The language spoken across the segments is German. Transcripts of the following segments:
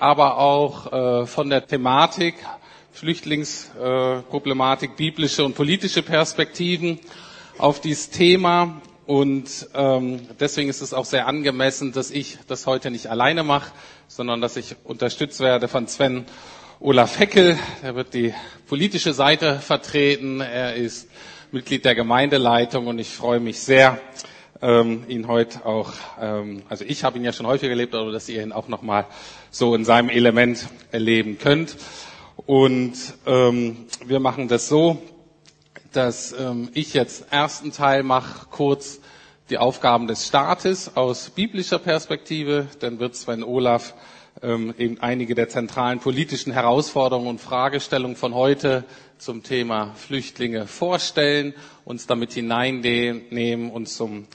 aber auch äh, von der Thematik Flüchtlingsproblematik, biblische und politische Perspektiven auf dieses Thema. Und ähm, deswegen ist es auch sehr angemessen, dass ich das heute nicht alleine mache, sondern dass ich unterstützt werde von Sven Olaf Heckel. Er wird die politische Seite vertreten. Er ist Mitglied der Gemeindeleitung und ich freue mich sehr, ähm, ihn heute auch, ähm, also ich habe ihn ja schon häufiger erlebt, aber dass ihr ihn auch nochmal so in seinem Element erleben könnt. Und ähm, wir machen das so, dass ähm, ich jetzt ersten Teil mache, kurz die Aufgaben des Staates aus biblischer Perspektive. Dann wird Sven Olaf ähm, eben einige der zentralen politischen Herausforderungen und Fragestellungen von heute zum Thema Flüchtlinge vorstellen, uns damit hineinnehmen und zum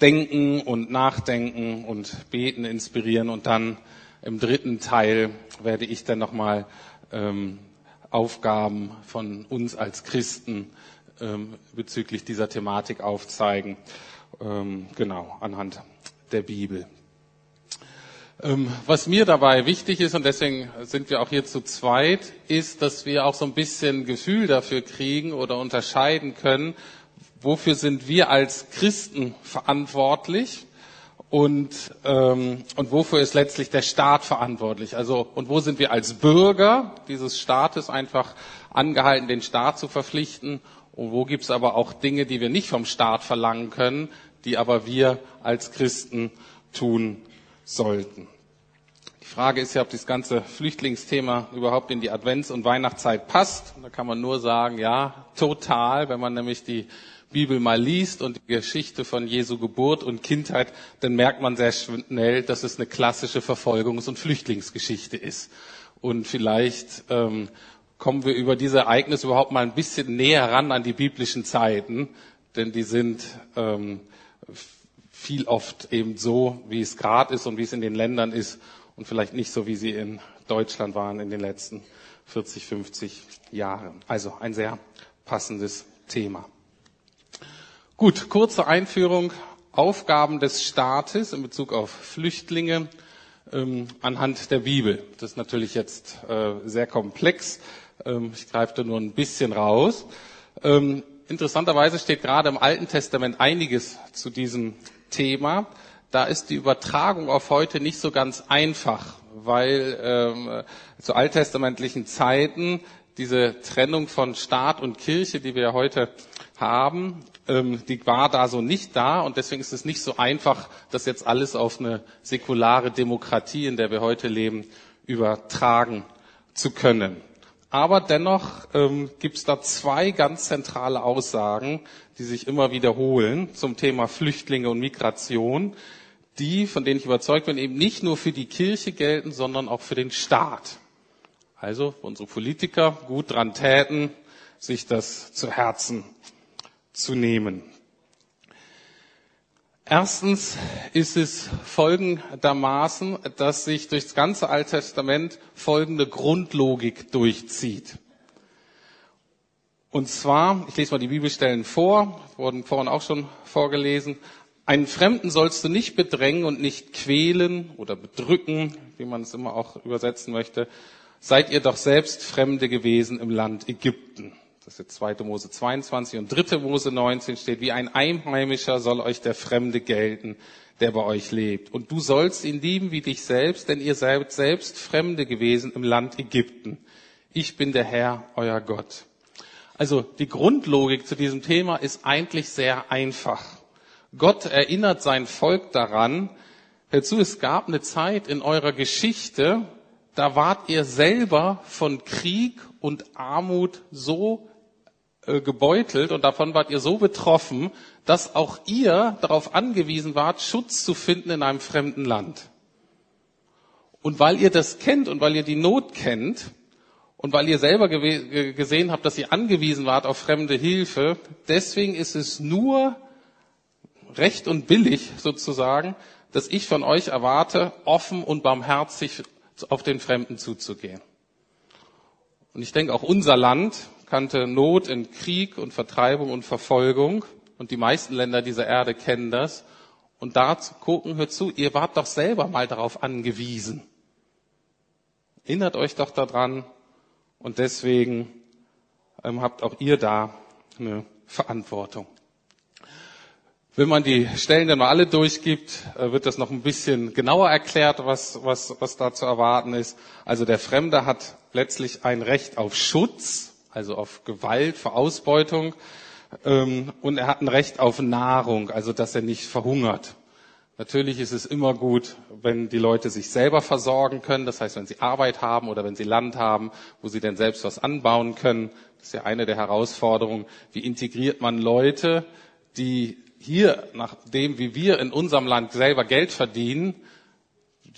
Denken und Nachdenken und Beten inspirieren. Und dann im dritten Teil werde ich dann nochmal ähm, Aufgaben von uns als Christen ähm, bezüglich dieser Thematik aufzeigen. Ähm, genau, anhand der Bibel. Ähm, was mir dabei wichtig ist, und deswegen sind wir auch hier zu zweit, ist, dass wir auch so ein bisschen Gefühl dafür kriegen oder unterscheiden können, wofür sind wir als Christen verantwortlich und, ähm, und wofür ist letztlich der Staat verantwortlich. Also, und wo sind wir als Bürger dieses Staates einfach angehalten, den Staat zu verpflichten und wo gibt es aber auch Dinge, die wir nicht vom Staat verlangen können, die aber wir als Christen tun sollten. Die Frage ist ja, ob das ganze Flüchtlingsthema überhaupt in die Advents- und Weihnachtszeit passt. Da kann man nur sagen, ja, total. Wenn man nämlich die Bibel mal liest und die Geschichte von Jesu Geburt und Kindheit, dann merkt man sehr schnell, dass es eine klassische Verfolgungs- und Flüchtlingsgeschichte ist. Und vielleicht ähm, kommen wir über diese Ereignisse überhaupt mal ein bisschen näher ran an die biblischen Zeiten, denn die sind ähm, viel oft eben so, wie es gerade ist und wie es in den Ländern ist und vielleicht nicht so, wie sie in Deutschland waren in den letzten 40, 50 Jahren. Also ein sehr passendes Thema. Gut, kurze Einführung. Aufgaben des Staates in Bezug auf Flüchtlinge ähm, anhand der Bibel. Das ist natürlich jetzt äh, sehr komplex. Ähm, ich greife da nur ein bisschen raus. Ähm, interessanterweise steht gerade im Alten Testament einiges zu diesem Thema. Da ist die Übertragung auf heute nicht so ganz einfach, weil ähm, zu alttestamentlichen Zeiten diese Trennung von Staat und Kirche, die wir heute haben, ähm, die war da so nicht da und deswegen ist es nicht so einfach, das jetzt alles auf eine säkulare Demokratie, in der wir heute leben, übertragen zu können. Aber dennoch ähm, gibt es da zwei ganz zentrale Aussagen, die sich immer wiederholen zum Thema Flüchtlinge und Migration, die, von denen ich überzeugt bin, eben nicht nur für die Kirche gelten, sondern auch für den Staat. Also unsere Politiker gut dran täten, sich das zu Herzen zu nehmen. Erstens ist es folgendermaßen, dass sich durchs ganze Alte Testament folgende Grundlogik durchzieht. Und zwar, ich lese mal die Bibelstellen vor, wurden vorhin auch schon vorgelesen. Einen Fremden sollst du nicht bedrängen und nicht quälen oder bedrücken, wie man es immer auch übersetzen möchte. Seid ihr doch selbst Fremde gewesen im Land Ägypten. Das ist jetzt 2. Mose 22 und 3. Mose 19 steht, wie ein Einheimischer soll euch der Fremde gelten, der bei euch lebt. Und du sollst ihn lieben wie dich selbst, denn ihr seid selbst Fremde gewesen im Land Ägypten. Ich bin der Herr, euer Gott. Also die Grundlogik zu diesem Thema ist eigentlich sehr einfach. Gott erinnert sein Volk daran, hör zu, es gab eine Zeit in eurer Geschichte, da wart ihr selber von Krieg und Armut so gebeutelt und davon wart ihr so betroffen, dass auch ihr darauf angewiesen wart, Schutz zu finden in einem fremden Land. Und weil ihr das kennt und weil ihr die Not kennt und weil ihr selber gesehen habt, dass ihr angewiesen wart auf fremde Hilfe, deswegen ist es nur recht und billig sozusagen, dass ich von euch erwarte, offen und barmherzig auf den Fremden zuzugehen. Und ich denke, auch unser Land kannte Not in Krieg und Vertreibung und Verfolgung. Und die meisten Länder dieser Erde kennen das. Und da zu gucken, hört zu, ihr wart doch selber mal darauf angewiesen. Erinnert euch doch daran. Und deswegen ähm, habt auch ihr da eine Verantwortung. Wenn man die Stellen dann mal alle durchgibt, äh, wird das noch ein bisschen genauer erklärt, was, was, was da zu erwarten ist. Also der Fremde hat letztlich ein Recht auf Schutz, also auf Gewalt vor Ausbeutung. Ähm, und er hat ein Recht auf Nahrung, also dass er nicht verhungert. Natürlich ist es immer gut, wenn die Leute sich selber versorgen können. Das heißt, wenn sie Arbeit haben oder wenn sie Land haben, wo sie denn selbst was anbauen können. Das ist ja eine der Herausforderungen. Wie integriert man Leute, die hier, nach dem, wie wir in unserem Land selber Geld verdienen,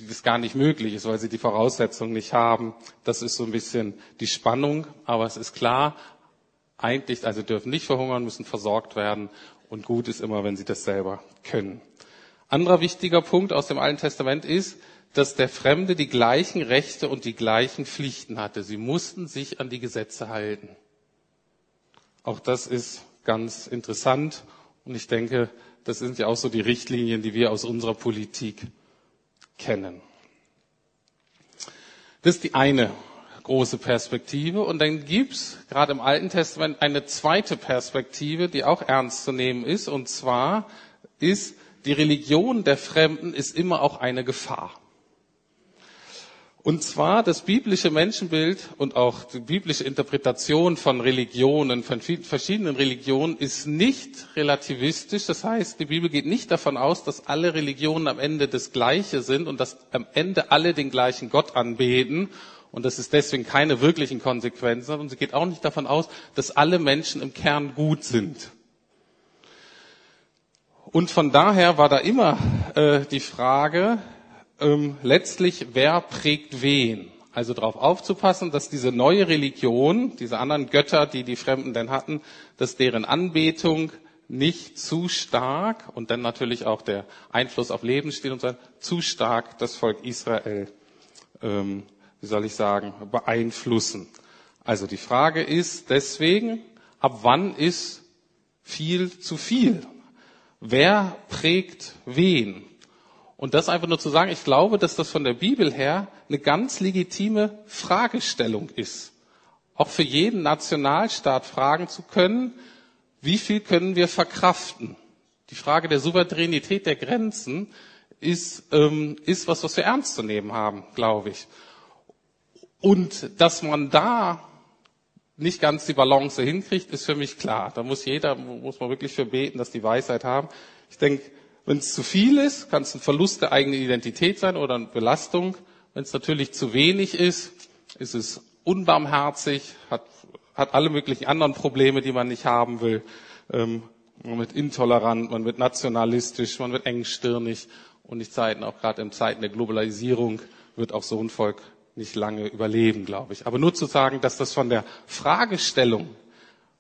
das gar nicht möglich ist, weil sie die Voraussetzungen nicht haben. Das ist so ein bisschen die Spannung. Aber es ist klar, eigentlich, also dürfen nicht verhungern, müssen versorgt werden. Und gut ist immer, wenn sie das selber können. Anderer wichtiger Punkt aus dem Alten Testament ist, dass der Fremde die gleichen Rechte und die gleichen Pflichten hatte. Sie mussten sich an die Gesetze halten. Auch das ist ganz interessant und ich denke, das sind ja auch so die Richtlinien, die wir aus unserer Politik kennen. Das ist die eine große Perspektive. Und dann gibt's gerade im Alten Testament eine zweite Perspektive, die auch ernst zu nehmen ist. Und zwar ist, die Religion der Fremden ist immer auch eine Gefahr. Und zwar das biblische Menschenbild und auch die biblische Interpretation von Religionen, von verschiedenen Religionen ist nicht relativistisch. Das heißt, die Bibel geht nicht davon aus, dass alle Religionen am Ende das Gleiche sind und dass am Ende alle den gleichen Gott anbeten und dass es deswegen keine wirklichen Konsequenzen. Und sie geht auch nicht davon aus, dass alle Menschen im Kern gut sind. Und von daher war da immer äh, die Frage, ähm, letztlich, wer prägt wen. Also darauf aufzupassen, dass diese neue Religion, diese anderen Götter, die die Fremden denn hatten, dass deren Anbetung nicht zu stark und dann natürlich auch der Einfluss auf Lebensstil und so zu stark das Volk Israel, ähm, wie soll ich sagen, beeinflussen. Also die Frage ist deswegen, ab wann ist viel zu viel? Wer prägt wen? Und das einfach nur zu sagen, ich glaube, dass das von der Bibel her eine ganz legitime Fragestellung ist. Auch für jeden Nationalstaat fragen zu können, wie viel können wir verkraften? Die Frage der Souveränität der Grenzen ist, ähm, ist was, was wir ernst zu nehmen haben, glaube ich. Und dass man da nicht ganz die Balance hinkriegt, ist für mich klar. Da muss jeder, muss man wirklich für beten, dass die Weisheit haben. Ich denke, wenn es zu viel ist, kann es ein Verlust der eigenen Identität sein oder eine Belastung. Wenn es natürlich zu wenig ist, ist es unbarmherzig, hat, hat alle möglichen anderen Probleme, die man nicht haben will. Ähm, man wird intolerant, man wird nationalistisch, man wird engstirnig. Und in Zeiten, auch gerade in Zeiten der Globalisierung, wird auch so ein Volk nicht lange überleben, glaube ich. Aber nur zu sagen, dass das von der Fragestellung,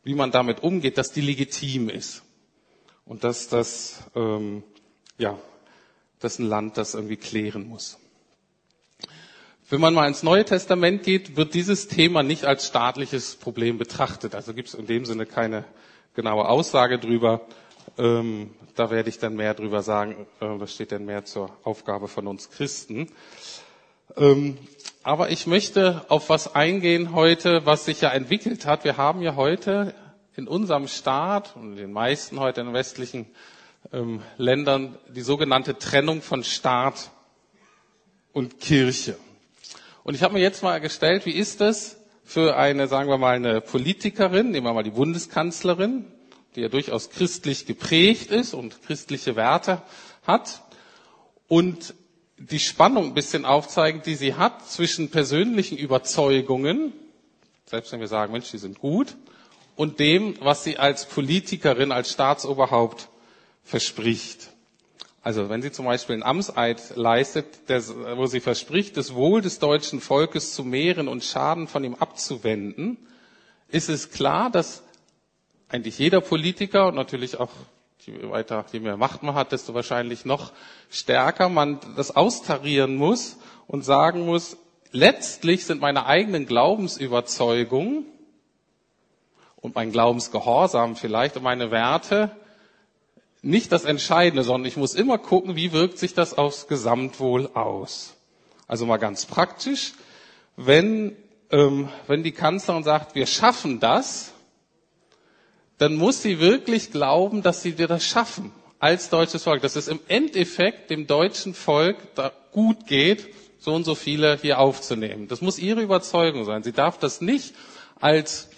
wie man damit umgeht, dass die legitim ist. Und dass das ähm, ja, das ist ein Land, das irgendwie klären muss. Wenn man mal ins Neue Testament geht, wird dieses Thema nicht als staatliches Problem betrachtet. Also gibt es in dem Sinne keine genaue Aussage drüber. Ähm, da werde ich dann mehr drüber sagen. Äh, das steht dann mehr zur Aufgabe von uns Christen. Ähm, aber ich möchte auf was eingehen heute, was sich ja entwickelt hat. Wir haben ja heute in unserem Staat und den meisten heute in westlichen ähm, Ländern die sogenannte Trennung von Staat und Kirche. Und ich habe mir jetzt mal gestellt, wie ist es für eine, sagen wir mal, eine Politikerin, nehmen wir mal die Bundeskanzlerin, die ja durchaus christlich geprägt ist und christliche Werte hat und die Spannung ein bisschen aufzeigen, die sie hat zwischen persönlichen Überzeugungen, selbst wenn wir sagen, Mensch, die sind gut, und dem, was sie als Politikerin, als Staatsoberhaupt verspricht. Also wenn sie zum Beispiel einen Amtseid leistet, wo sie verspricht, das Wohl des deutschen Volkes zu mehren und Schaden von ihm abzuwenden, ist es klar, dass eigentlich jeder Politiker und natürlich auch je weiter, je mehr Macht man hat, desto wahrscheinlich noch stärker man das austarieren muss und sagen muss, letztlich sind meine eigenen Glaubensüberzeugungen und mein Glaubensgehorsam vielleicht und meine Werte nicht das Entscheidende, sondern ich muss immer gucken, wie wirkt sich das aufs Gesamtwohl aus. Also mal ganz praktisch. wenn, ähm, wenn die Kanzlerin sagt, wir schaffen das, dann muss sie wirklich glauben, dass sie das schaffen als deutsches Volk, dass es im Endeffekt dem deutschen Volk gut geht, so und so viele hier aufzunehmen. Das muss ihre Überzeugung sein. Sie darf das nicht als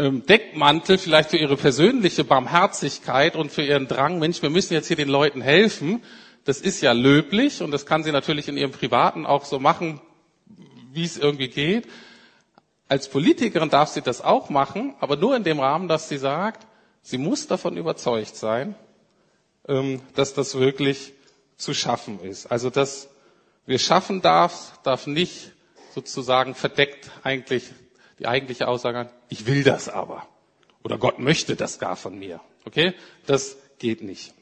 Deckmantel vielleicht für ihre persönliche Barmherzigkeit und für ihren Drang, Mensch, wir müssen jetzt hier den Leuten helfen. Das ist ja löblich und das kann sie natürlich in ihrem Privaten auch so machen, wie es irgendwie geht. Als Politikerin darf sie das auch machen, aber nur in dem Rahmen, dass sie sagt, sie muss davon überzeugt sein, ähm, dass das wirklich zu schaffen ist. Also dass wir schaffen darf, darf nicht sozusagen verdeckt eigentlich die eigentliche Aussage an, ich will das aber. Oder Gott möchte das gar von mir. Okay? Das geht nicht.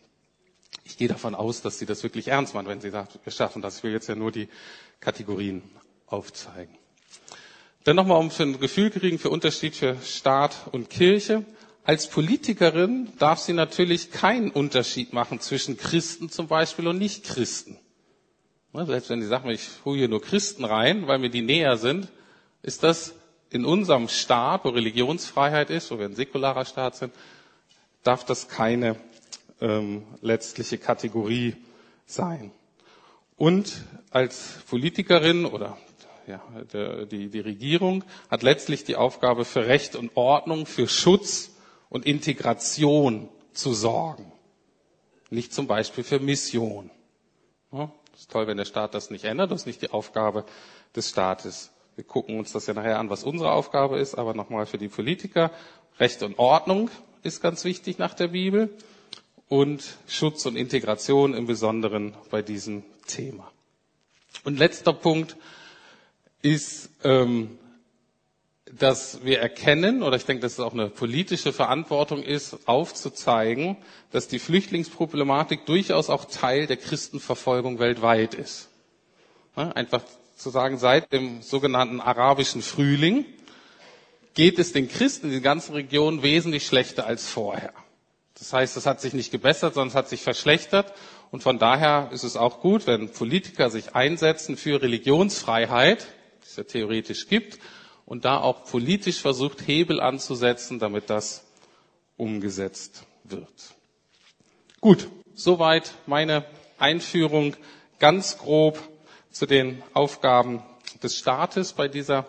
Ich gehe davon aus, dass sie das wirklich ernst meint, wenn sie sagt, wir schaffen das. Ich will jetzt ja nur die Kategorien aufzeigen. Dann nochmal, um für ein Gefühl kriegen für Unterschied für Staat und Kirche. Als Politikerin darf sie natürlich keinen Unterschied machen zwischen Christen zum Beispiel und Nicht-Christen. Selbst wenn sie sagen, ich hole hier nur Christen rein, weil mir die näher sind, ist das in unserem Staat, wo Religionsfreiheit ist, wo wir ein säkularer Staat sind, darf das keine ähm, letztliche Kategorie sein. Und als Politikerin oder ja, der, die, die Regierung hat letztlich die Aufgabe für Recht und Ordnung, für Schutz und Integration zu sorgen. Nicht zum Beispiel für Mission. Ja, ist toll, wenn der Staat das nicht ändert. Das ist nicht die Aufgabe des Staates. Wir gucken uns das ja nachher an, was unsere Aufgabe ist. Aber nochmal für die Politiker. Recht und Ordnung ist ganz wichtig nach der Bibel. Und Schutz und Integration im Besonderen bei diesem Thema. Und letzter Punkt ist, ähm, dass wir erkennen, oder ich denke, dass es auch eine politische Verantwortung ist, aufzuzeigen, dass die Flüchtlingsproblematik durchaus auch Teil der Christenverfolgung weltweit ist. Einfach zu sagen, seit dem sogenannten arabischen Frühling geht es den Christen in den ganzen Regionen wesentlich schlechter als vorher. Das heißt, es hat sich nicht gebessert, sondern es hat sich verschlechtert. Und von daher ist es auch gut, wenn Politiker sich einsetzen für Religionsfreiheit, die es ja theoretisch gibt, und da auch politisch versucht, Hebel anzusetzen, damit das umgesetzt wird. Gut, soweit meine Einführung ganz grob zu den Aufgaben des Staates bei dieser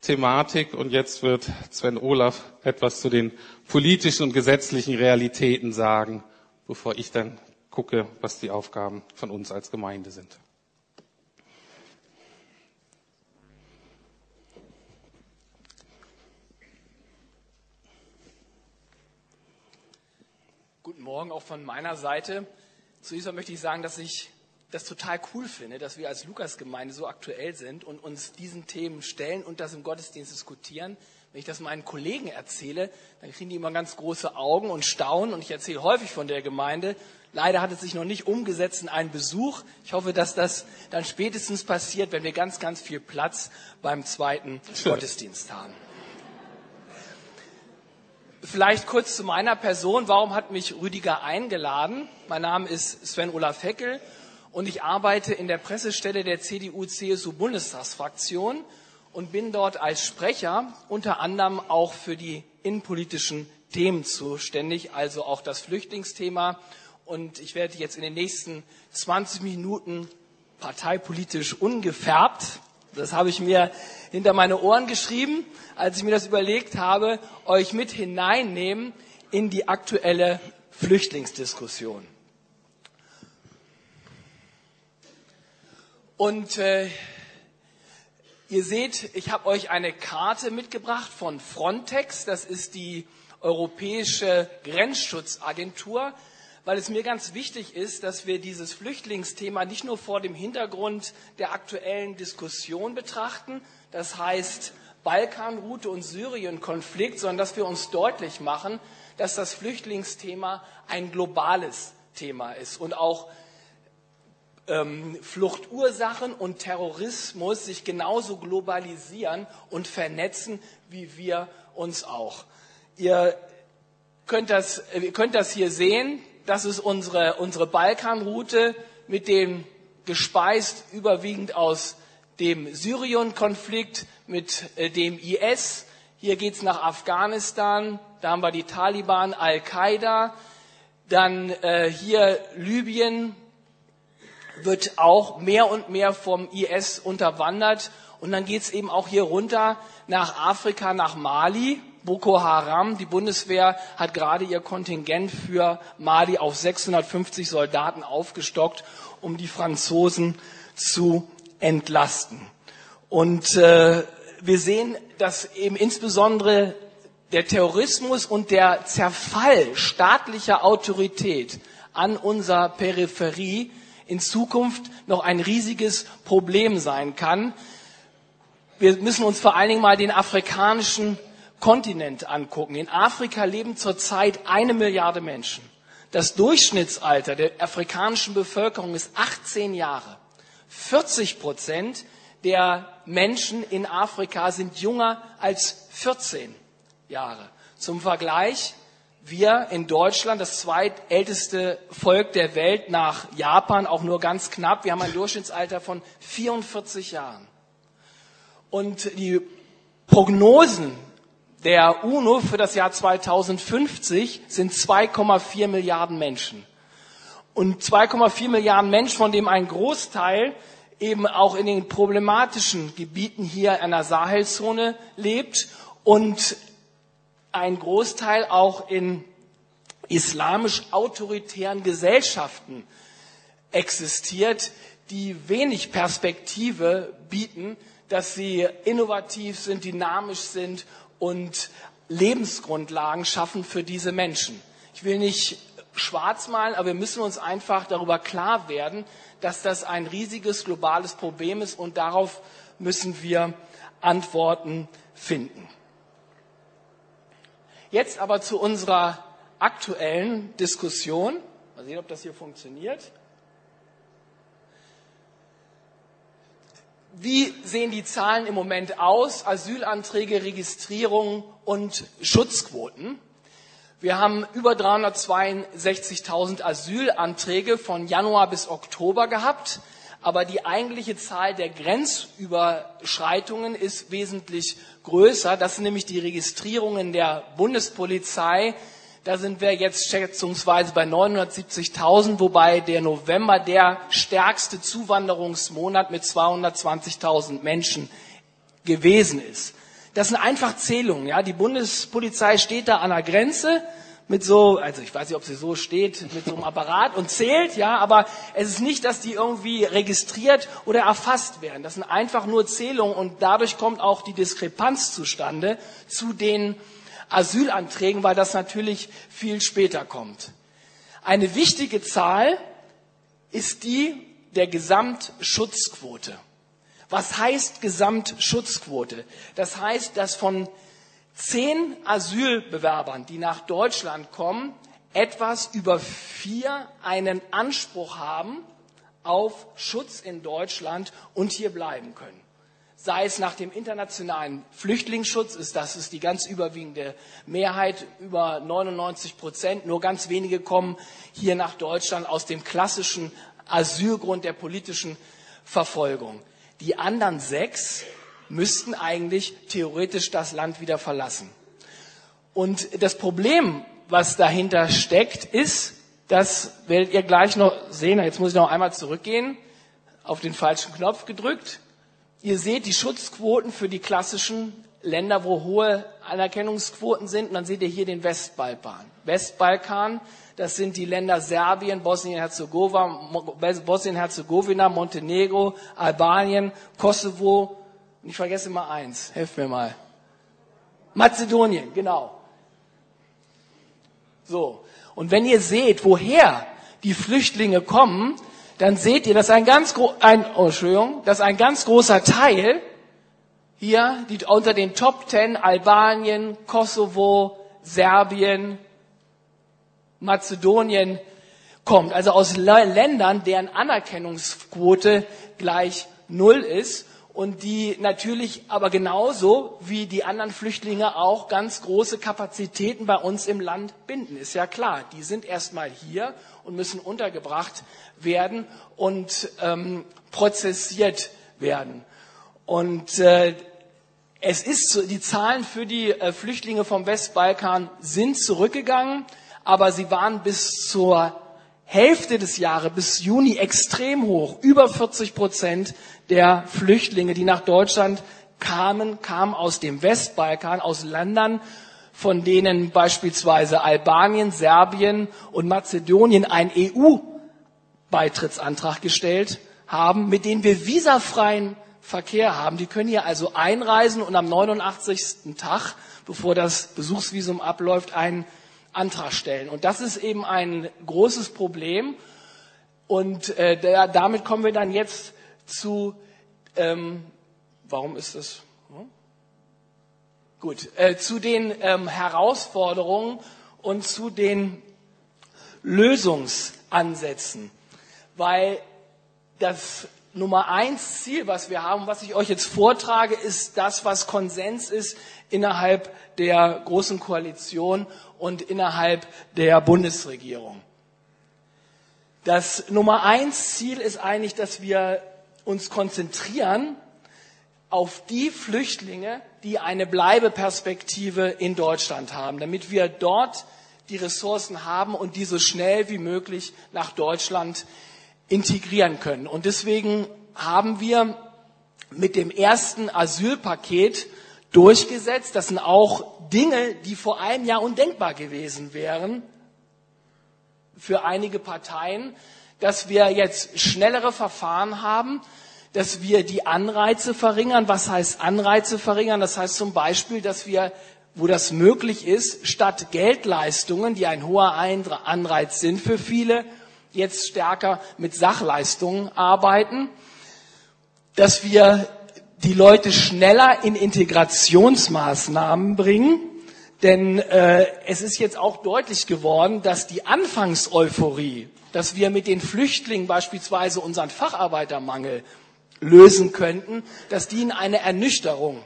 Thematik. Und jetzt wird Sven Olaf etwas zu den politischen und gesetzlichen Realitäten sagen, bevor ich dann gucke, was die Aufgaben von uns als Gemeinde sind. Morgen auch von meiner Seite. Zunächst einmal möchte ich sagen, dass ich das total cool finde, dass wir als Lukas-Gemeinde so aktuell sind und uns diesen Themen stellen und das im Gottesdienst diskutieren. Wenn ich das meinen Kollegen erzähle, dann kriegen die immer ganz große Augen und staunen und ich erzähle häufig von der Gemeinde. Leider hat es sich noch nicht umgesetzt in einen Besuch. Ich hoffe, dass das dann spätestens passiert, wenn wir ganz, ganz viel Platz beim zweiten Gottesdienst haben. Vielleicht kurz zu meiner Person. Warum hat mich Rüdiger eingeladen? Mein Name ist Sven Olaf Heckel und ich arbeite in der Pressestelle der CDU-CSU-Bundestagsfraktion und bin dort als Sprecher unter anderem auch für die innenpolitischen Themen zuständig, also auch das Flüchtlingsthema. Und ich werde jetzt in den nächsten 20 Minuten parteipolitisch ungefärbt das habe ich mir hinter meine Ohren geschrieben, als ich mir das überlegt habe, euch mit hineinnehmen in die aktuelle Flüchtlingsdiskussion. Und äh, ihr seht, ich habe euch eine Karte mitgebracht von Frontex. Das ist die Europäische Grenzschutzagentur weil es mir ganz wichtig ist, dass wir dieses Flüchtlingsthema nicht nur vor dem Hintergrund der aktuellen Diskussion betrachten, das heißt Balkanroute und Syrien-Konflikt, sondern dass wir uns deutlich machen, dass das Flüchtlingsthema ein globales Thema ist und auch ähm, Fluchtursachen und Terrorismus sich genauso globalisieren und vernetzen, wie wir uns auch. Ihr könnt das, ihr könnt das hier sehen. Das ist unsere, unsere Balkanroute mit dem gespeist überwiegend aus dem Syrien-Konflikt mit äh, dem IS. Hier geht's nach Afghanistan. Da haben wir die Taliban, Al-Qaida. Dann äh, hier Libyen wird auch mehr und mehr vom IS unterwandert. Und dann geht's eben auch hier runter nach Afrika, nach Mali. Boko Haram, die Bundeswehr hat gerade ihr Kontingent für Mali auf 650 Soldaten aufgestockt, um die Franzosen zu entlasten. Und äh, wir sehen, dass eben insbesondere der Terrorismus und der Zerfall staatlicher Autorität an unserer Peripherie in Zukunft noch ein riesiges Problem sein kann. Wir müssen uns vor allen Dingen mal den afrikanischen Kontinent angucken. In Afrika leben zurzeit eine Milliarde Menschen. Das Durchschnittsalter der afrikanischen Bevölkerung ist 18 Jahre. 40 Prozent der Menschen in Afrika sind jünger als 14 Jahre. Zum Vergleich, wir in Deutschland, das zweitälteste Volk der Welt nach Japan, auch nur ganz knapp, wir haben ein Durchschnittsalter von 44 Jahren. Und die Prognosen der UNO für das Jahr 2050 sind 2,4 Milliarden Menschen. Und 2,4 Milliarden Menschen, von dem ein Großteil eben auch in den problematischen Gebieten hier in der Sahelzone lebt und ein Großteil auch in islamisch autoritären Gesellschaften existiert, die wenig Perspektive bieten, dass sie innovativ sind, dynamisch sind und Lebensgrundlagen schaffen für diese Menschen. Ich will nicht schwarz malen, aber wir müssen uns einfach darüber klar werden, dass das ein riesiges globales Problem ist und darauf müssen wir Antworten finden. Jetzt aber zu unserer aktuellen Diskussion. Mal sehen, ob das hier funktioniert. Wie sehen die Zahlen im Moment aus? Asylanträge, Registrierung und Schutzquoten. Wir haben über 362.000 Asylanträge von Januar bis Oktober gehabt, aber die eigentliche Zahl der Grenzüberschreitungen ist wesentlich größer. Das sind nämlich die Registrierungen der Bundespolizei da sind wir jetzt schätzungsweise bei 970.000, wobei der November der stärkste Zuwanderungsmonat mit 220.000 Menschen gewesen ist. Das sind einfach Zählungen. Ja, die Bundespolizei steht da an der Grenze mit so, also ich weiß nicht, ob sie so steht, mit so einem Apparat und zählt, ja, aber es ist nicht, dass die irgendwie registriert oder erfasst werden. Das sind einfach nur Zählungen und dadurch kommt auch die Diskrepanz zustande zu den Asylanträgen, weil das natürlich viel später kommt. Eine wichtige Zahl ist die der Gesamtschutzquote. Was heißt Gesamtschutzquote? Das heißt, dass von zehn Asylbewerbern, die nach Deutschland kommen, etwas über vier einen Anspruch haben auf Schutz in Deutschland und hier bleiben können sei es nach dem internationalen Flüchtlingsschutz, ist das ist die ganz überwiegende Mehrheit, über 99 Prozent. Nur ganz wenige kommen hier nach Deutschland aus dem klassischen Asylgrund der politischen Verfolgung. Die anderen sechs müssten eigentlich theoretisch das Land wieder verlassen. Und das Problem, was dahinter steckt, ist, das werdet ihr gleich noch sehen, jetzt muss ich noch einmal zurückgehen, auf den falschen Knopf gedrückt. Ihr seht die Schutzquoten für die klassischen Länder, wo hohe Anerkennungsquoten sind. Und dann seht ihr hier den Westbalkan. Westbalkan, das sind die Länder Serbien, Bosnien-Herzegowina, Bosnien Montenegro, Albanien, Kosovo. Und ich vergesse mal eins. Helft mir mal. Mazedonien, genau. So. Und wenn ihr seht, woher die Flüchtlinge kommen, dann seht ihr, dass ein ganz, ein, oh, dass ein ganz großer Teil hier die, unter den Top Ten Albanien, Kosovo, Serbien, Mazedonien kommt. Also aus Ländern, deren Anerkennungsquote gleich null ist und die natürlich aber genauso wie die anderen Flüchtlinge auch ganz große Kapazitäten bei uns im Land binden. Ist ja klar, die sind erstmal hier und müssen untergebracht werden und ähm, prozessiert werden. Und äh, es ist, die Zahlen für die äh, Flüchtlinge vom Westbalkan sind zurückgegangen, aber sie waren bis zur Hälfte des Jahres, bis Juni extrem hoch. Über 40 Prozent der Flüchtlinge, die nach Deutschland kamen, kamen aus dem Westbalkan, aus Ländern, von denen beispielsweise Albanien, Serbien und Mazedonien einen EU-Beitrittsantrag gestellt haben, mit denen wir visafreien Verkehr haben. Die können hier also einreisen und am 89. Tag, bevor das Besuchsvisum abläuft, einen Antrag stellen. Und das ist eben ein großes Problem. Und äh, der, damit kommen wir dann jetzt zu, ähm, warum ist das? Hm? Gut, äh, zu den ähm, Herausforderungen und zu den Lösungsansätzen. Weil das Nummer eins Ziel, was wir haben, was ich euch jetzt vortrage, ist das, was Konsens ist innerhalb der Großen Koalition und innerhalb der Bundesregierung. Das Nummer eins Ziel ist eigentlich, dass wir uns konzentrieren auf die Flüchtlinge, die eine Bleibeperspektive in Deutschland haben, damit wir dort die Ressourcen haben und die so schnell wie möglich nach Deutschland integrieren können. Und deswegen haben wir mit dem ersten Asylpaket durchgesetzt. Das sind auch Dinge, die vor einem Jahr undenkbar gewesen wären für einige Parteien, dass wir jetzt schnellere Verfahren haben, dass wir die Anreize verringern. Was heißt Anreize verringern? Das heißt zum Beispiel, dass wir, wo das möglich ist, statt Geldleistungen, die ein hoher Anreiz sind für viele, jetzt stärker mit Sachleistungen arbeiten, dass wir die Leute schneller in Integrationsmaßnahmen bringen, denn äh, es ist jetzt auch deutlich geworden, dass die Anfangseuphorie, dass wir mit den Flüchtlingen beispielsweise unseren Facharbeitermangel lösen könnten, dass die in eine Ernüchterung,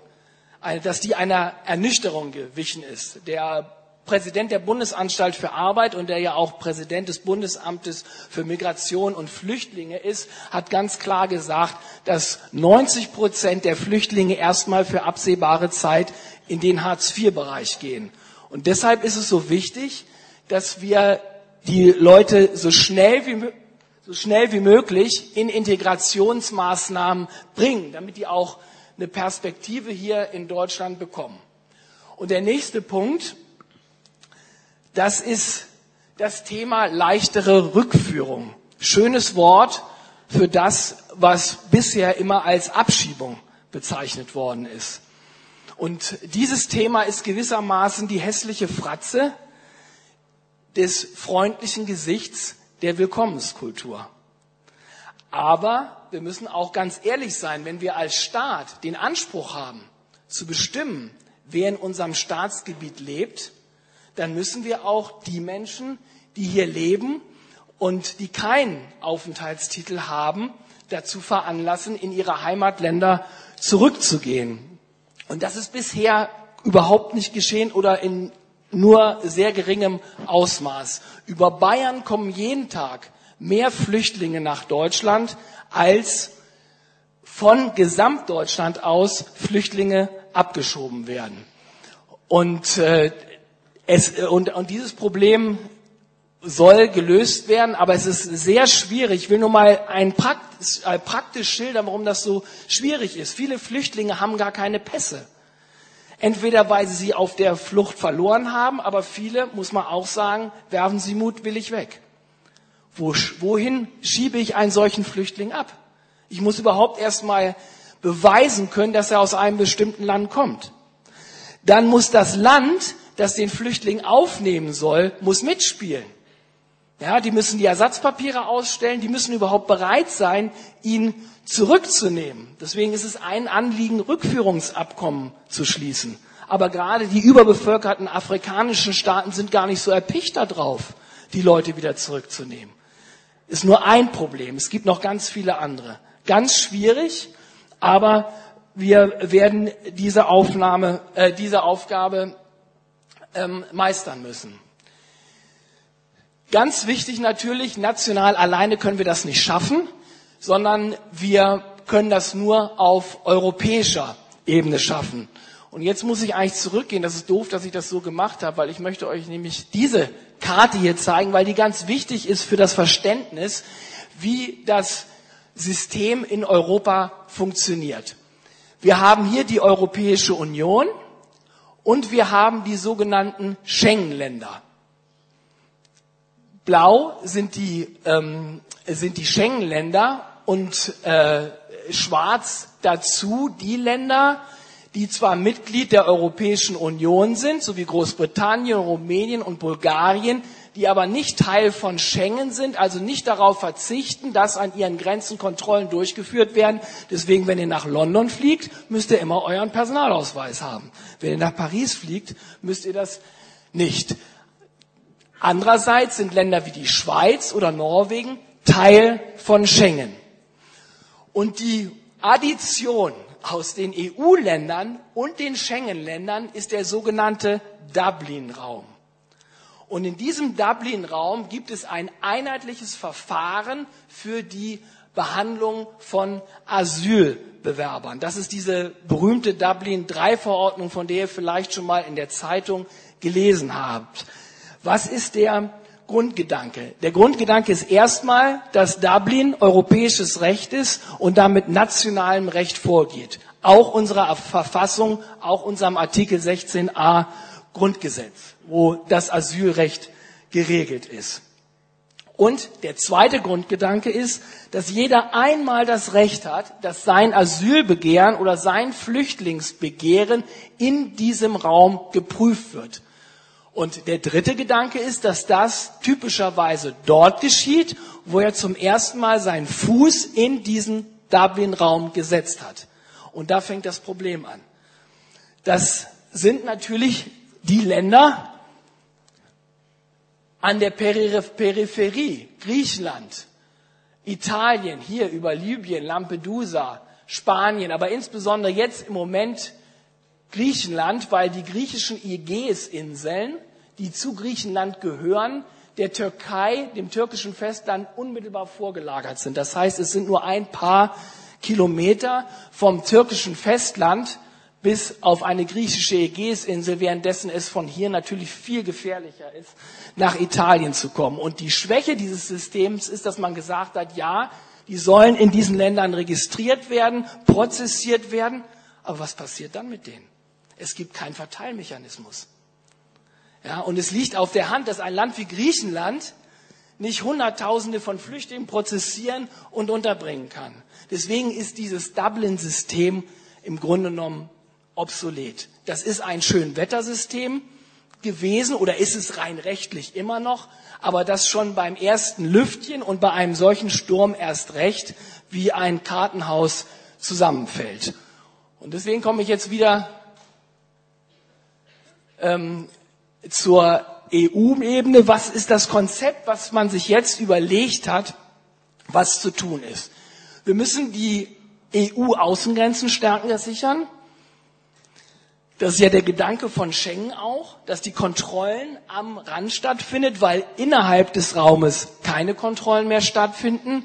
dass die einer Ernüchterung gewichen ist. Der Präsident der Bundesanstalt für Arbeit und der ja auch Präsident des Bundesamtes für Migration und Flüchtlinge ist, hat ganz klar gesagt, dass 90 Prozent der Flüchtlinge erstmal für absehbare Zeit in den Hartz-IV-Bereich gehen. Und deshalb ist es so wichtig, dass wir die Leute so schnell wie, so schnell wie möglich in Integrationsmaßnahmen bringen, damit die auch eine Perspektive hier in Deutschland bekommen. Und der nächste Punkt, das ist das Thema leichtere Rückführung. Schönes Wort für das, was bisher immer als Abschiebung bezeichnet worden ist. Und dieses Thema ist gewissermaßen die hässliche Fratze des freundlichen Gesichts der Willkommenskultur. Aber wir müssen auch ganz ehrlich sein, wenn wir als Staat den Anspruch haben, zu bestimmen, wer in unserem Staatsgebiet lebt, dann müssen wir auch die Menschen, die hier leben und die keinen Aufenthaltstitel haben, dazu veranlassen, in ihre Heimatländer zurückzugehen. Und das ist bisher überhaupt nicht geschehen oder in nur sehr geringem Ausmaß. Über Bayern kommen jeden Tag mehr Flüchtlinge nach Deutschland, als von Gesamtdeutschland aus Flüchtlinge abgeschoben werden. Und äh, es, und, und dieses Problem soll gelöst werden, aber es ist sehr schwierig. Ich will nur mal ein praktisch, praktisch schildern, warum das so schwierig ist. Viele Flüchtlinge haben gar keine Pässe. Entweder weil sie sie auf der Flucht verloren haben, aber viele, muss man auch sagen, werfen sie mutwillig weg. Wo, wohin schiebe ich einen solchen Flüchtling ab? Ich muss überhaupt erstmal beweisen können, dass er aus einem bestimmten Land kommt. Dann muss das Land das den Flüchtling aufnehmen soll, muss mitspielen. Ja, die müssen die Ersatzpapiere ausstellen, die müssen überhaupt bereit sein, ihn zurückzunehmen. Deswegen ist es ein Anliegen, Rückführungsabkommen zu schließen. Aber gerade die überbevölkerten afrikanischen Staaten sind gar nicht so erpicht darauf, die Leute wieder zurückzunehmen. Ist nur ein Problem. Es gibt noch ganz viele andere. Ganz schwierig, aber wir werden diese Aufnahme, äh, diese Aufgabe ähm, meistern müssen. Ganz wichtig natürlich, national alleine können wir das nicht schaffen, sondern wir können das nur auf europäischer Ebene schaffen. Und jetzt muss ich eigentlich zurückgehen. Das ist doof, dass ich das so gemacht habe, weil ich möchte euch nämlich diese Karte hier zeigen, weil die ganz wichtig ist für das Verständnis, wie das System in Europa funktioniert. Wir haben hier die Europäische Union und wir haben die sogenannten Schengen-Länder. Blau sind die, ähm, die Schengen-Länder und äh, schwarz dazu die Länder, die zwar Mitglied der Europäischen Union sind, so wie Großbritannien, Rumänien und Bulgarien, die aber nicht Teil von Schengen sind, also nicht darauf verzichten, dass an ihren Grenzen Kontrollen durchgeführt werden. Deswegen, wenn ihr nach London fliegt, müsst ihr immer euren Personalausweis haben. Wenn ihr nach Paris fliegt, müsst ihr das nicht. Andererseits sind Länder wie die Schweiz oder Norwegen Teil von Schengen. Und die Addition aus den EU-Ländern und den Schengen-Ländern ist der sogenannte Dublin-Raum. Und in diesem Dublin-Raum gibt es ein einheitliches Verfahren für die Behandlung von Asylbewerbern. Das ist diese berühmte Dublin-3-Verordnung, von der ihr vielleicht schon mal in der Zeitung gelesen habt. Was ist der Grundgedanke. Der Grundgedanke ist erstmal, dass Dublin europäisches Recht ist und damit nationalem Recht vorgeht. Auch unserer Verfassung, auch unserem Artikel 16a Grundgesetz, wo das Asylrecht geregelt ist. Und der zweite Grundgedanke ist, dass jeder einmal das Recht hat, dass sein Asylbegehren oder sein Flüchtlingsbegehren in diesem Raum geprüft wird. Und der dritte Gedanke ist, dass das typischerweise dort geschieht, wo er zum ersten Mal seinen Fuß in diesen Dublin-Raum gesetzt hat. Und da fängt das Problem an. Das sind natürlich die Länder an der Peripherie, Griechenland, Italien, hier über Libyen, Lampedusa, Spanien, aber insbesondere jetzt im Moment Griechenland, weil die griechischen Ägäisinseln die zu Griechenland gehören, der Türkei, dem türkischen Festland unmittelbar vorgelagert sind. Das heißt, es sind nur ein paar Kilometer vom türkischen Festland bis auf eine griechische Ägäisinsel, währenddessen es von hier natürlich viel gefährlicher ist, nach Italien zu kommen. Und die Schwäche dieses Systems ist, dass man gesagt hat, ja, die sollen in diesen Ländern registriert werden, prozessiert werden. Aber was passiert dann mit denen? Es gibt keinen Verteilmechanismus. Ja, und es liegt auf der Hand, dass ein Land wie Griechenland nicht Hunderttausende von Flüchtlingen prozessieren und unterbringen kann. Deswegen ist dieses Dublin-System im Grunde genommen obsolet. Das ist ein Schönwettersystem gewesen oder ist es rein rechtlich immer noch, aber das schon beim ersten Lüftchen und bei einem solchen Sturm erst recht wie ein Kartenhaus zusammenfällt. Und deswegen komme ich jetzt wieder ähm, zur EU-Ebene. Was ist das Konzept, was man sich jetzt überlegt hat, was zu tun ist? Wir müssen die EU-Außengrenzen stärken, sichern. Das ist ja der Gedanke von Schengen auch, dass die Kontrollen am Rand stattfindet, weil innerhalb des Raumes keine Kontrollen mehr stattfinden.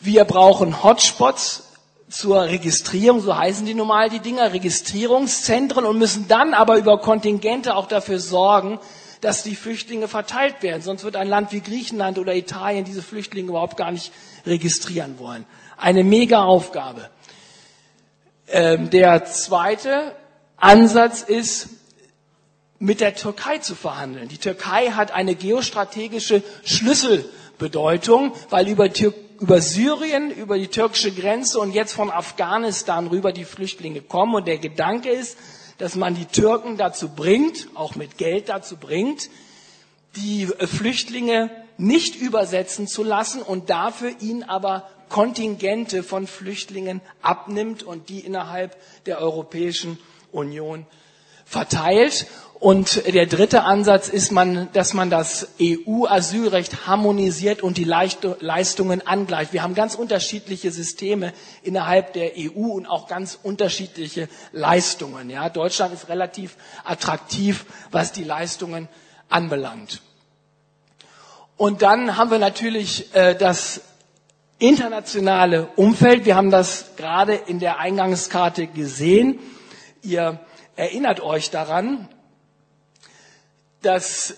Wir brauchen Hotspots zur Registrierung, so heißen die normal die Dinger, Registrierungszentren und müssen dann aber über Kontingente auch dafür sorgen, dass die Flüchtlinge verteilt werden. Sonst wird ein Land wie Griechenland oder Italien diese Flüchtlinge überhaupt gar nicht registrieren wollen. Eine mega Aufgabe. Ähm, der zweite Ansatz ist, mit der Türkei zu verhandeln. Die Türkei hat eine geostrategische Schlüsselbedeutung, weil über Tür über Syrien, über die türkische Grenze und jetzt von Afghanistan rüber die Flüchtlinge kommen. Und der Gedanke ist, dass man die Türken dazu bringt, auch mit Geld dazu bringt, die Flüchtlinge nicht übersetzen zu lassen und dafür ihnen aber Kontingente von Flüchtlingen abnimmt und die innerhalb der Europäischen Union verteilt. Und der dritte Ansatz ist, man, dass man das EU-Asylrecht harmonisiert und die Leistungen angleicht. Wir haben ganz unterschiedliche Systeme innerhalb der EU und auch ganz unterschiedliche Leistungen. Ja, Deutschland ist relativ attraktiv, was die Leistungen anbelangt. Und dann haben wir natürlich äh, das internationale Umfeld. Wir haben das gerade in der Eingangskarte gesehen. Ihr erinnert euch daran, dass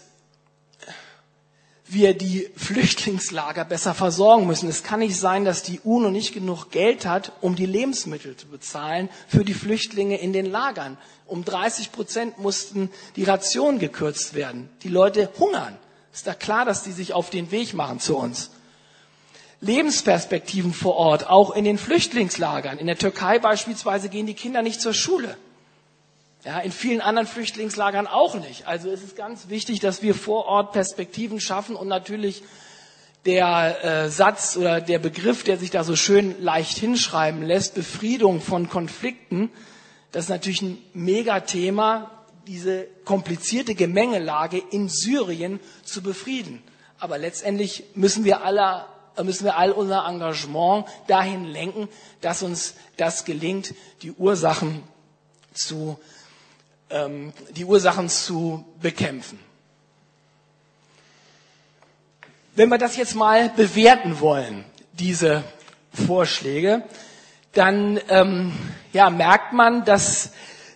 wir die Flüchtlingslager besser versorgen müssen. Es kann nicht sein, dass die UNO nicht genug Geld hat, um die Lebensmittel zu bezahlen für die Flüchtlinge in den Lagern. Um 30 Prozent mussten die Rationen gekürzt werden. Die Leute hungern. Ist da klar, dass die sich auf den Weg machen zu uns? Lebensperspektiven vor Ort, auch in den Flüchtlingslagern. In der Türkei beispielsweise gehen die Kinder nicht zur Schule. Ja, in vielen anderen Flüchtlingslagern auch nicht. Also es ist ganz wichtig, dass wir vor Ort Perspektiven schaffen und natürlich der äh, Satz oder der Begriff, der sich da so schön leicht hinschreiben lässt, Befriedung von Konflikten, das ist natürlich ein Megathema, diese komplizierte Gemengelage in Syrien zu befrieden. Aber letztendlich müssen wir alle müssen wir all unser Engagement dahin lenken, dass uns das gelingt, die Ursachen zu die Ursachen zu bekämpfen. Wenn wir das jetzt mal bewerten wollen, diese Vorschläge, dann ähm, ja, merkt man, dass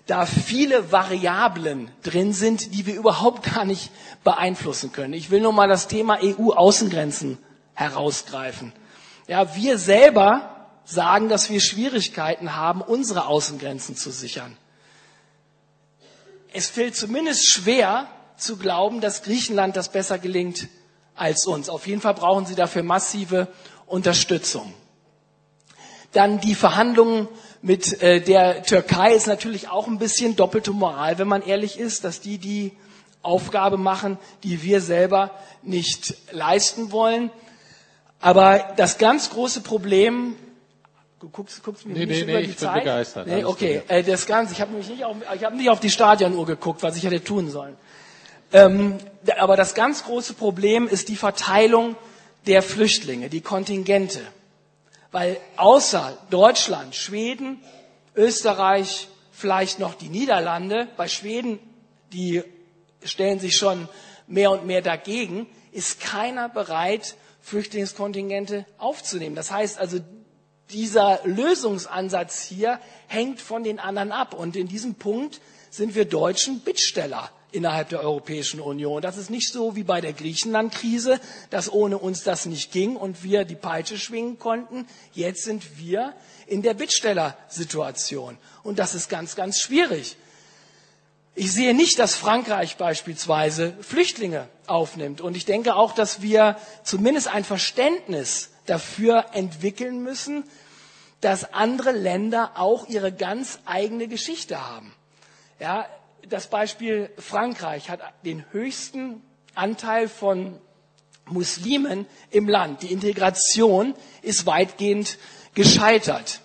da viele Variablen drin sind, die wir überhaupt gar nicht beeinflussen können. Ich will nur mal das Thema EU-Außengrenzen herausgreifen. Ja, wir selber sagen, dass wir Schwierigkeiten haben, unsere Außengrenzen zu sichern es fällt zumindest schwer zu glauben, dass Griechenland das besser gelingt als uns. Auf jeden Fall brauchen sie dafür massive Unterstützung. Dann die Verhandlungen mit äh, der Türkei ist natürlich auch ein bisschen doppelte Moral, wenn man ehrlich ist, dass die die Aufgabe machen, die wir selber nicht leisten wollen. Aber das ganz große Problem Du guckst, guckst mir nee, nicht nee, über nee, die ich Zeit? bin begeistert. Nee, okay, äh, das Ganze. Ich habe nämlich nicht auf, ich hab nicht auf die Stadionuhr geguckt, was ich hätte tun sollen. Ähm, aber das ganz große Problem ist die Verteilung der Flüchtlinge, die Kontingente. Weil außer Deutschland, Schweden, Österreich, vielleicht noch die Niederlande, bei Schweden, die stellen sich schon mehr und mehr dagegen, ist keiner bereit, Flüchtlingskontingente aufzunehmen. Das heißt also, dieser Lösungsansatz hier hängt von den anderen ab. Und in diesem Punkt sind wir Deutschen Bittsteller innerhalb der Europäischen Union. Das ist nicht so wie bei der Griechenland-Krise, dass ohne uns das nicht ging und wir die Peitsche schwingen konnten. Jetzt sind wir in der Bittstellersituation. Und das ist ganz, ganz schwierig. Ich sehe nicht, dass Frankreich beispielsweise Flüchtlinge aufnimmt. Und ich denke auch, dass wir zumindest ein Verständnis dafür entwickeln müssen, dass andere Länder auch ihre ganz eigene Geschichte haben. Ja, das Beispiel Frankreich hat den höchsten Anteil von Muslimen im Land. Die Integration ist weitgehend gescheitert.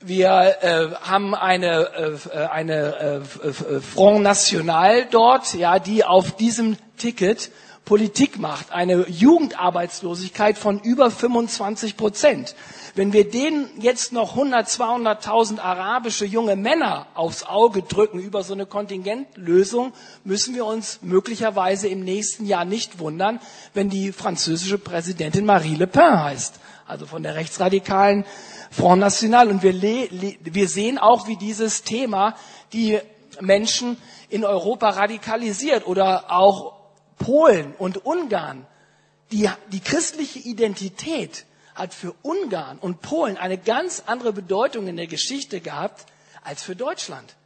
Wir äh, haben eine, äh, eine äh, Front National dort, ja, die auf diesem Ticket Politik macht, eine Jugendarbeitslosigkeit von über 25 Prozent. Wenn wir denen jetzt noch 100, 200.000 arabische junge Männer aufs Auge drücken über so eine Kontingentlösung, müssen wir uns möglicherweise im nächsten Jahr nicht wundern, wenn die französische Präsidentin Marie Le Pen heißt, also von der rechtsradikalen Front National. Und wir, wir sehen auch, wie dieses Thema die Menschen in Europa radikalisiert oder auch Polen und Ungarn, die, die christliche Identität hat für Ungarn und Polen eine ganz andere Bedeutung in der Geschichte gehabt als für Deutschland.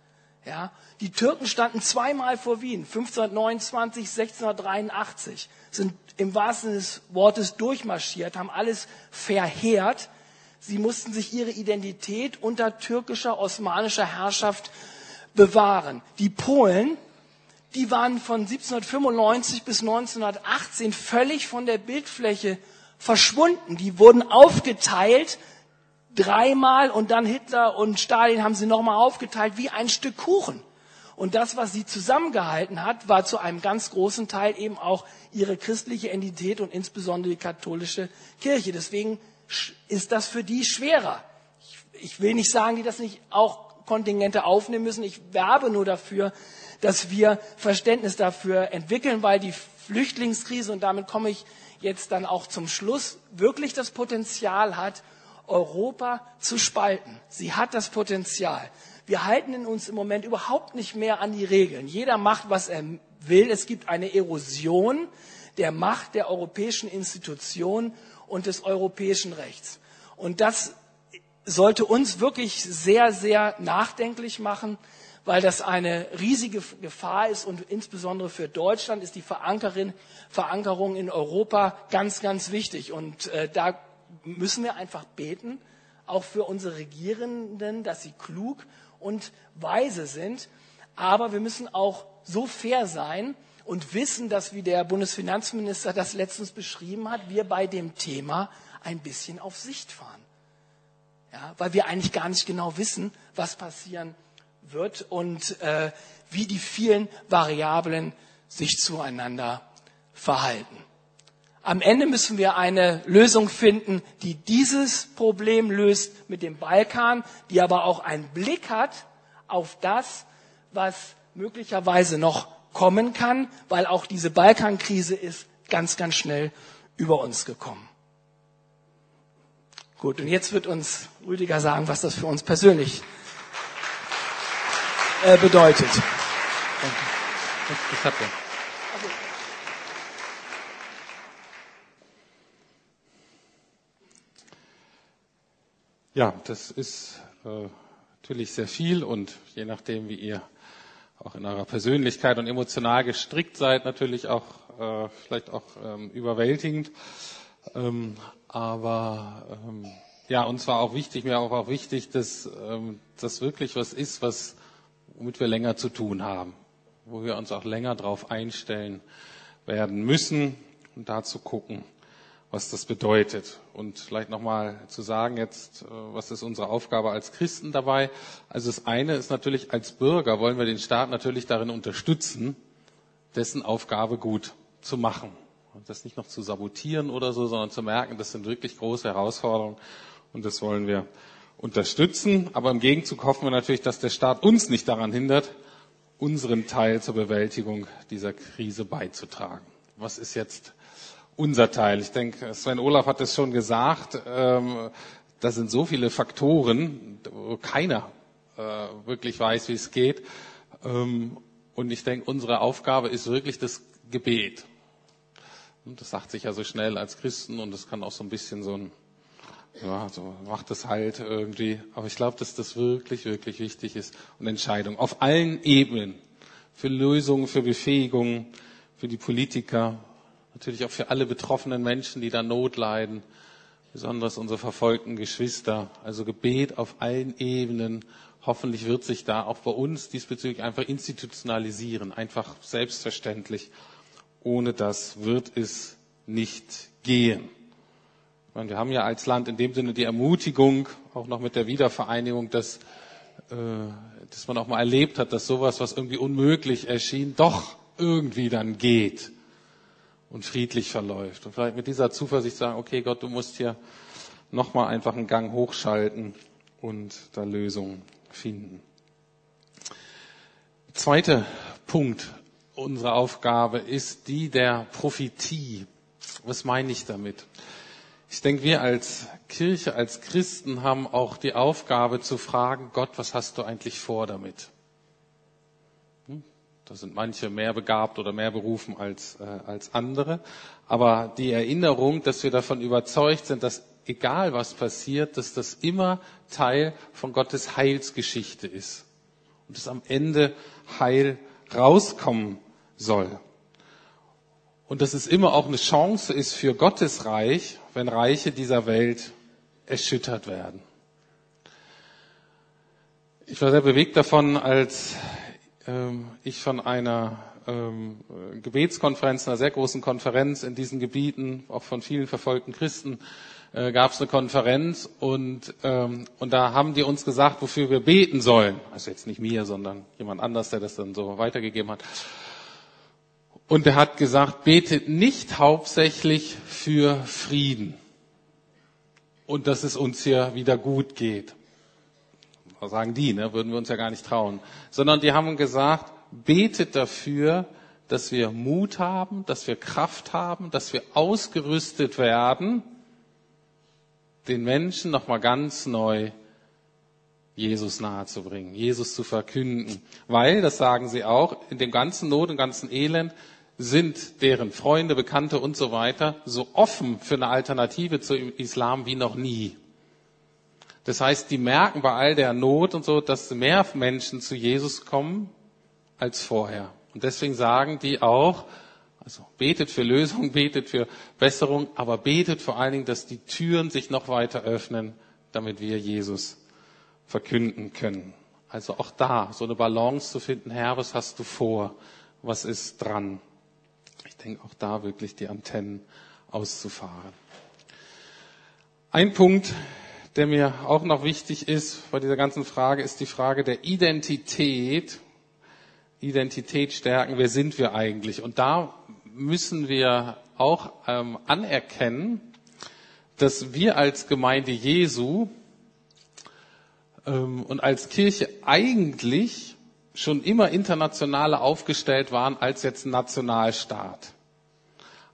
Ja, die Türken standen zweimal vor Wien, 1529, 1683, sind im wahrsten Sinne des Wortes durchmarschiert, haben alles verheert. Sie mussten sich ihre Identität unter türkischer, osmanischer Herrschaft bewahren. Die Polen die waren von 1795 bis 1918 völlig von der Bildfläche verschwunden. Die wurden aufgeteilt dreimal und dann Hitler und Stalin haben sie nochmal aufgeteilt wie ein Stück Kuchen. Und das, was sie zusammengehalten hat, war zu einem ganz großen Teil eben auch ihre christliche Identität und insbesondere die katholische Kirche. Deswegen ist das für die schwerer. Ich, will nicht sagen, die das nicht auch Kontingente aufnehmen müssen. Ich werbe nur dafür, dass wir Verständnis dafür entwickeln, weil die Flüchtlingskrise, und damit komme ich jetzt dann auch zum Schluss, wirklich das Potenzial hat, Europa zu spalten. Sie hat das Potenzial. Wir halten uns im Moment überhaupt nicht mehr an die Regeln. Jeder macht, was er will. Es gibt eine Erosion der Macht der europäischen Institutionen und des europäischen Rechts. Und das sollte uns wirklich sehr, sehr nachdenklich machen, weil das eine riesige Gefahr ist und insbesondere für Deutschland ist die Verankerung in Europa ganz, ganz wichtig. Und äh, da müssen wir einfach beten, auch für unsere Regierenden, dass sie klug und weise sind. Aber wir müssen auch so fair sein und wissen, dass, wie der Bundesfinanzminister das letztens beschrieben hat, wir bei dem Thema ein bisschen auf Sicht fahren. Ja, weil wir eigentlich gar nicht genau wissen, was passieren wird und äh, wie die vielen Variablen sich zueinander verhalten. Am Ende müssen wir eine Lösung finden, die dieses Problem löst mit dem Balkan, die aber auch einen Blick hat auf das, was möglicherweise noch kommen kann, weil auch diese Balkankrise ist ganz, ganz schnell über uns gekommen. Gut, und jetzt wird uns Rüdiger sagen, was das für uns persönlich äh, bedeutet. Das. Ja, das ist äh, natürlich sehr viel und je nachdem, wie ihr auch in eurer Persönlichkeit und emotional gestrickt seid, natürlich auch äh, vielleicht auch ähm, überwältigend. Ähm, aber ähm, ja, uns war auch wichtig, mir auch, auch wichtig, dass ähm, das wirklich was ist, was womit wir länger zu tun haben, wo wir uns auch länger darauf einstellen werden müssen und da zu gucken, was das bedeutet. Und vielleicht nochmal zu sagen jetzt, äh, was ist unsere Aufgabe als Christen dabei? Also das eine ist natürlich, als Bürger wollen wir den Staat natürlich darin unterstützen, dessen Aufgabe gut zu machen. Und das nicht noch zu sabotieren oder so, sondern zu merken, das sind wirklich große Herausforderungen und das wollen wir unterstützen. Aber im Gegenzug hoffen wir natürlich, dass der Staat uns nicht daran hindert, unseren Teil zur Bewältigung dieser Krise beizutragen. Was ist jetzt unser Teil. Ich denke, Sven Olaf hat es schon gesagt, ähm, da sind so viele Faktoren, wo keiner äh, wirklich weiß, wie es geht. Ähm, und ich denke, unsere Aufgabe ist wirklich das Gebet. Und das sagt sich ja so schnell als Christen und das kann auch so ein bisschen so ein, ja, so macht es halt irgendwie. Aber ich glaube, dass das wirklich, wirklich wichtig ist und Entscheidung auf allen Ebenen für Lösungen, für Befähigungen, für die Politiker, natürlich auch für alle betroffenen Menschen, die da Not leiden, besonders unsere verfolgten Geschwister. Also Gebet auf allen Ebenen. Hoffentlich wird sich da auch bei uns diesbezüglich einfach institutionalisieren, einfach selbstverständlich. Ohne das wird es nicht gehen. Meine, wir haben ja als Land in dem Sinne die Ermutigung, auch noch mit der Wiedervereinigung, dass, äh, dass man auch mal erlebt hat, dass sowas, was irgendwie unmöglich erschien, doch irgendwie dann geht und friedlich verläuft. Und vielleicht mit dieser Zuversicht sagen, okay Gott, du musst hier nochmal einfach einen Gang hochschalten und da Lösungen finden. Zweiter Punkt unserer Aufgabe ist die der Prophetie. Was meine ich damit? Ich denke, wir als Kirche, als Christen haben auch die Aufgabe zu fragen, Gott, was hast du eigentlich vor damit? Da sind manche mehr begabt oder mehr berufen als, äh, als andere. Aber die Erinnerung, dass wir davon überzeugt sind, dass egal was passiert, dass das immer Teil von Gottes Heilsgeschichte ist. Und dass am Ende Heil rauskommen soll. Und dass es immer auch eine Chance ist für Gottes Reich, wenn Reiche dieser Welt erschüttert werden. Ich war sehr bewegt davon, als ähm, ich von einer ähm, Gebetskonferenz, einer sehr großen Konferenz in diesen Gebieten, auch von vielen verfolgten Christen, äh, gab es eine Konferenz und, ähm, und da haben die uns gesagt, wofür wir beten sollen. Also jetzt nicht mir, sondern jemand anders, der das dann so weitergegeben hat. Und er hat gesagt, betet nicht hauptsächlich für Frieden. Und dass es uns hier wieder gut geht. Sagen die, ne, würden wir uns ja gar nicht trauen, sondern die haben gesagt, betet dafür, dass wir Mut haben, dass wir Kraft haben, dass wir ausgerüstet werden, den Menschen nochmal ganz neu Jesus nahezubringen, Jesus zu verkünden. Weil, das sagen sie auch, in dem ganzen Not und ganzen Elend sind deren Freunde, Bekannte und so weiter so offen für eine Alternative zum Islam wie noch nie. Das heißt, die merken bei all der Not und so, dass mehr Menschen zu Jesus kommen als vorher. Und deswegen sagen die auch, also betet für Lösung, betet für Besserung, aber betet vor allen Dingen, dass die Türen sich noch weiter öffnen, damit wir Jesus verkünden können. Also auch da so eine Balance zu finden, Herr, was hast du vor? Was ist dran? Denke auch da wirklich die Antennen auszufahren. Ein Punkt, der mir auch noch wichtig ist bei dieser ganzen Frage, ist die Frage der Identität. Identität stärken. Wer sind wir eigentlich? Und da müssen wir auch ähm, anerkennen, dass wir als Gemeinde Jesu ähm, und als Kirche eigentlich schon immer internationaler aufgestellt waren als jetzt Nationalstaat.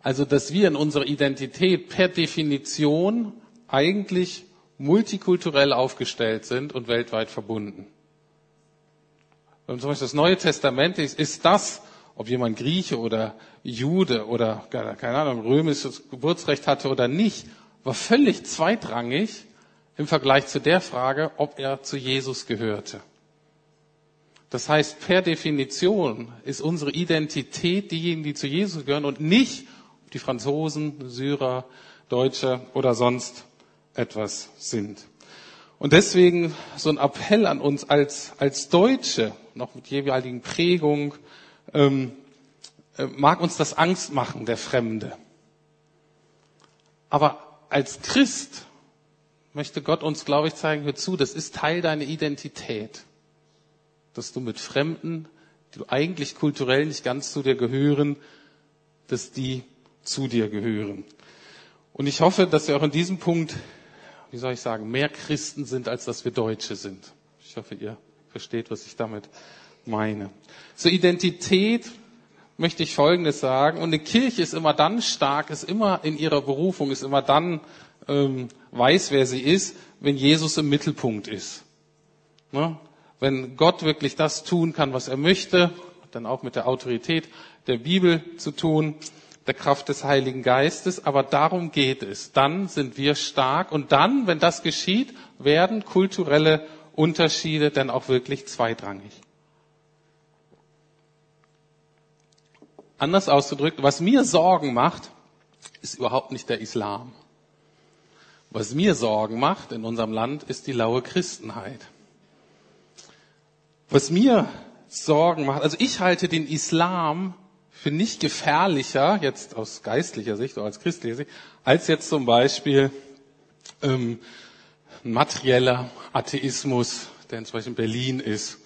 Also, dass wir in unserer Identität per Definition eigentlich multikulturell aufgestellt sind und weltweit verbunden. Wenn zum Beispiel das Neue Testament ist, ist das, ob jemand Grieche oder Jude oder, keine Ahnung, römisches Geburtsrecht hatte oder nicht, war völlig zweitrangig im Vergleich zu der Frage, ob er zu Jesus gehörte. Das heißt, per Definition ist unsere Identität diejenigen, die zu Jesus gehören und nicht die Franzosen, Syrer, Deutsche oder sonst etwas sind. Und deswegen so ein Appell an uns als, als Deutsche, noch mit jeweiligen Prägung, ähm, äh, mag uns das Angst machen, der Fremde. Aber als Christ möchte Gott uns, glaube ich, zeigen, hör zu, das ist Teil deiner Identität, dass du mit Fremden, die du eigentlich kulturell nicht ganz zu dir gehören, dass die zu dir gehören. Und ich hoffe, dass wir auch in diesem Punkt, wie soll ich sagen, mehr Christen sind, als dass wir Deutsche sind. Ich hoffe, ihr versteht, was ich damit meine. Zur Identität möchte ich Folgendes sagen. Und eine Kirche ist immer dann stark, ist immer in ihrer Berufung, ist immer dann ähm, weiß, wer sie ist, wenn Jesus im Mittelpunkt ist. Ne? Wenn Gott wirklich das tun kann, was er möchte, dann auch mit der Autorität der Bibel zu tun, der Kraft des Heiligen Geistes, aber darum geht es. Dann sind wir stark und dann, wenn das geschieht, werden kulturelle Unterschiede dann auch wirklich zweitrangig. Anders ausgedrückt, was mir Sorgen macht, ist überhaupt nicht der Islam. Was mir Sorgen macht in unserem Land, ist die laue Christenheit. Was mir Sorgen macht, also ich halte den Islam für nicht gefährlicher, jetzt aus geistlicher Sicht oder als christlicher Sicht, als jetzt zum Beispiel ähm, materieller Atheismus, der Beispiel in Berlin ist.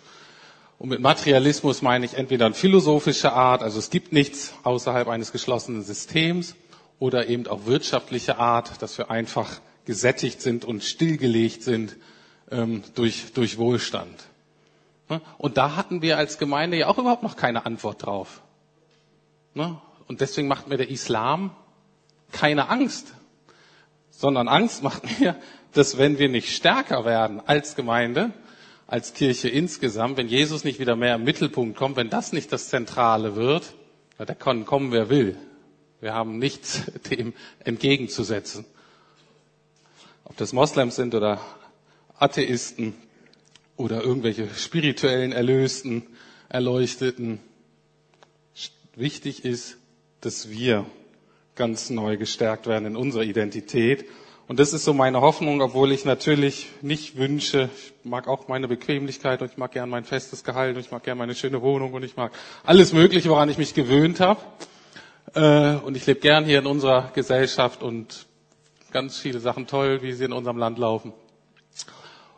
Und mit Materialismus meine ich entweder eine philosophische Art, also es gibt nichts außerhalb eines geschlossenen Systems, oder eben auch wirtschaftliche Art, dass wir einfach gesättigt sind und stillgelegt sind ähm, durch, durch Wohlstand. Ne? Und da hatten wir als Gemeinde ja auch überhaupt noch keine Antwort drauf. Ne? Und deswegen macht mir der Islam keine Angst, sondern Angst macht mir, dass wenn wir nicht stärker werden als Gemeinde, als Kirche insgesamt, wenn Jesus nicht wieder mehr im Mittelpunkt kommt, wenn das nicht das Zentrale wird, da kann kommen, wer will. Wir haben nichts dem entgegenzusetzen ob das Moslems sind oder Atheisten oder irgendwelche spirituellen Erlösten, Erleuchteten. Wichtig ist, dass wir ganz neu gestärkt werden in unserer Identität. Und das ist so meine Hoffnung, obwohl ich natürlich nicht wünsche, ich mag auch meine Bequemlichkeit und ich mag gern mein festes Gehalt und ich mag gern meine schöne Wohnung und ich mag alles Mögliche, woran ich mich gewöhnt habe. Äh, und ich lebe gern hier in unserer Gesellschaft und ganz viele Sachen toll, wie sie in unserem Land laufen.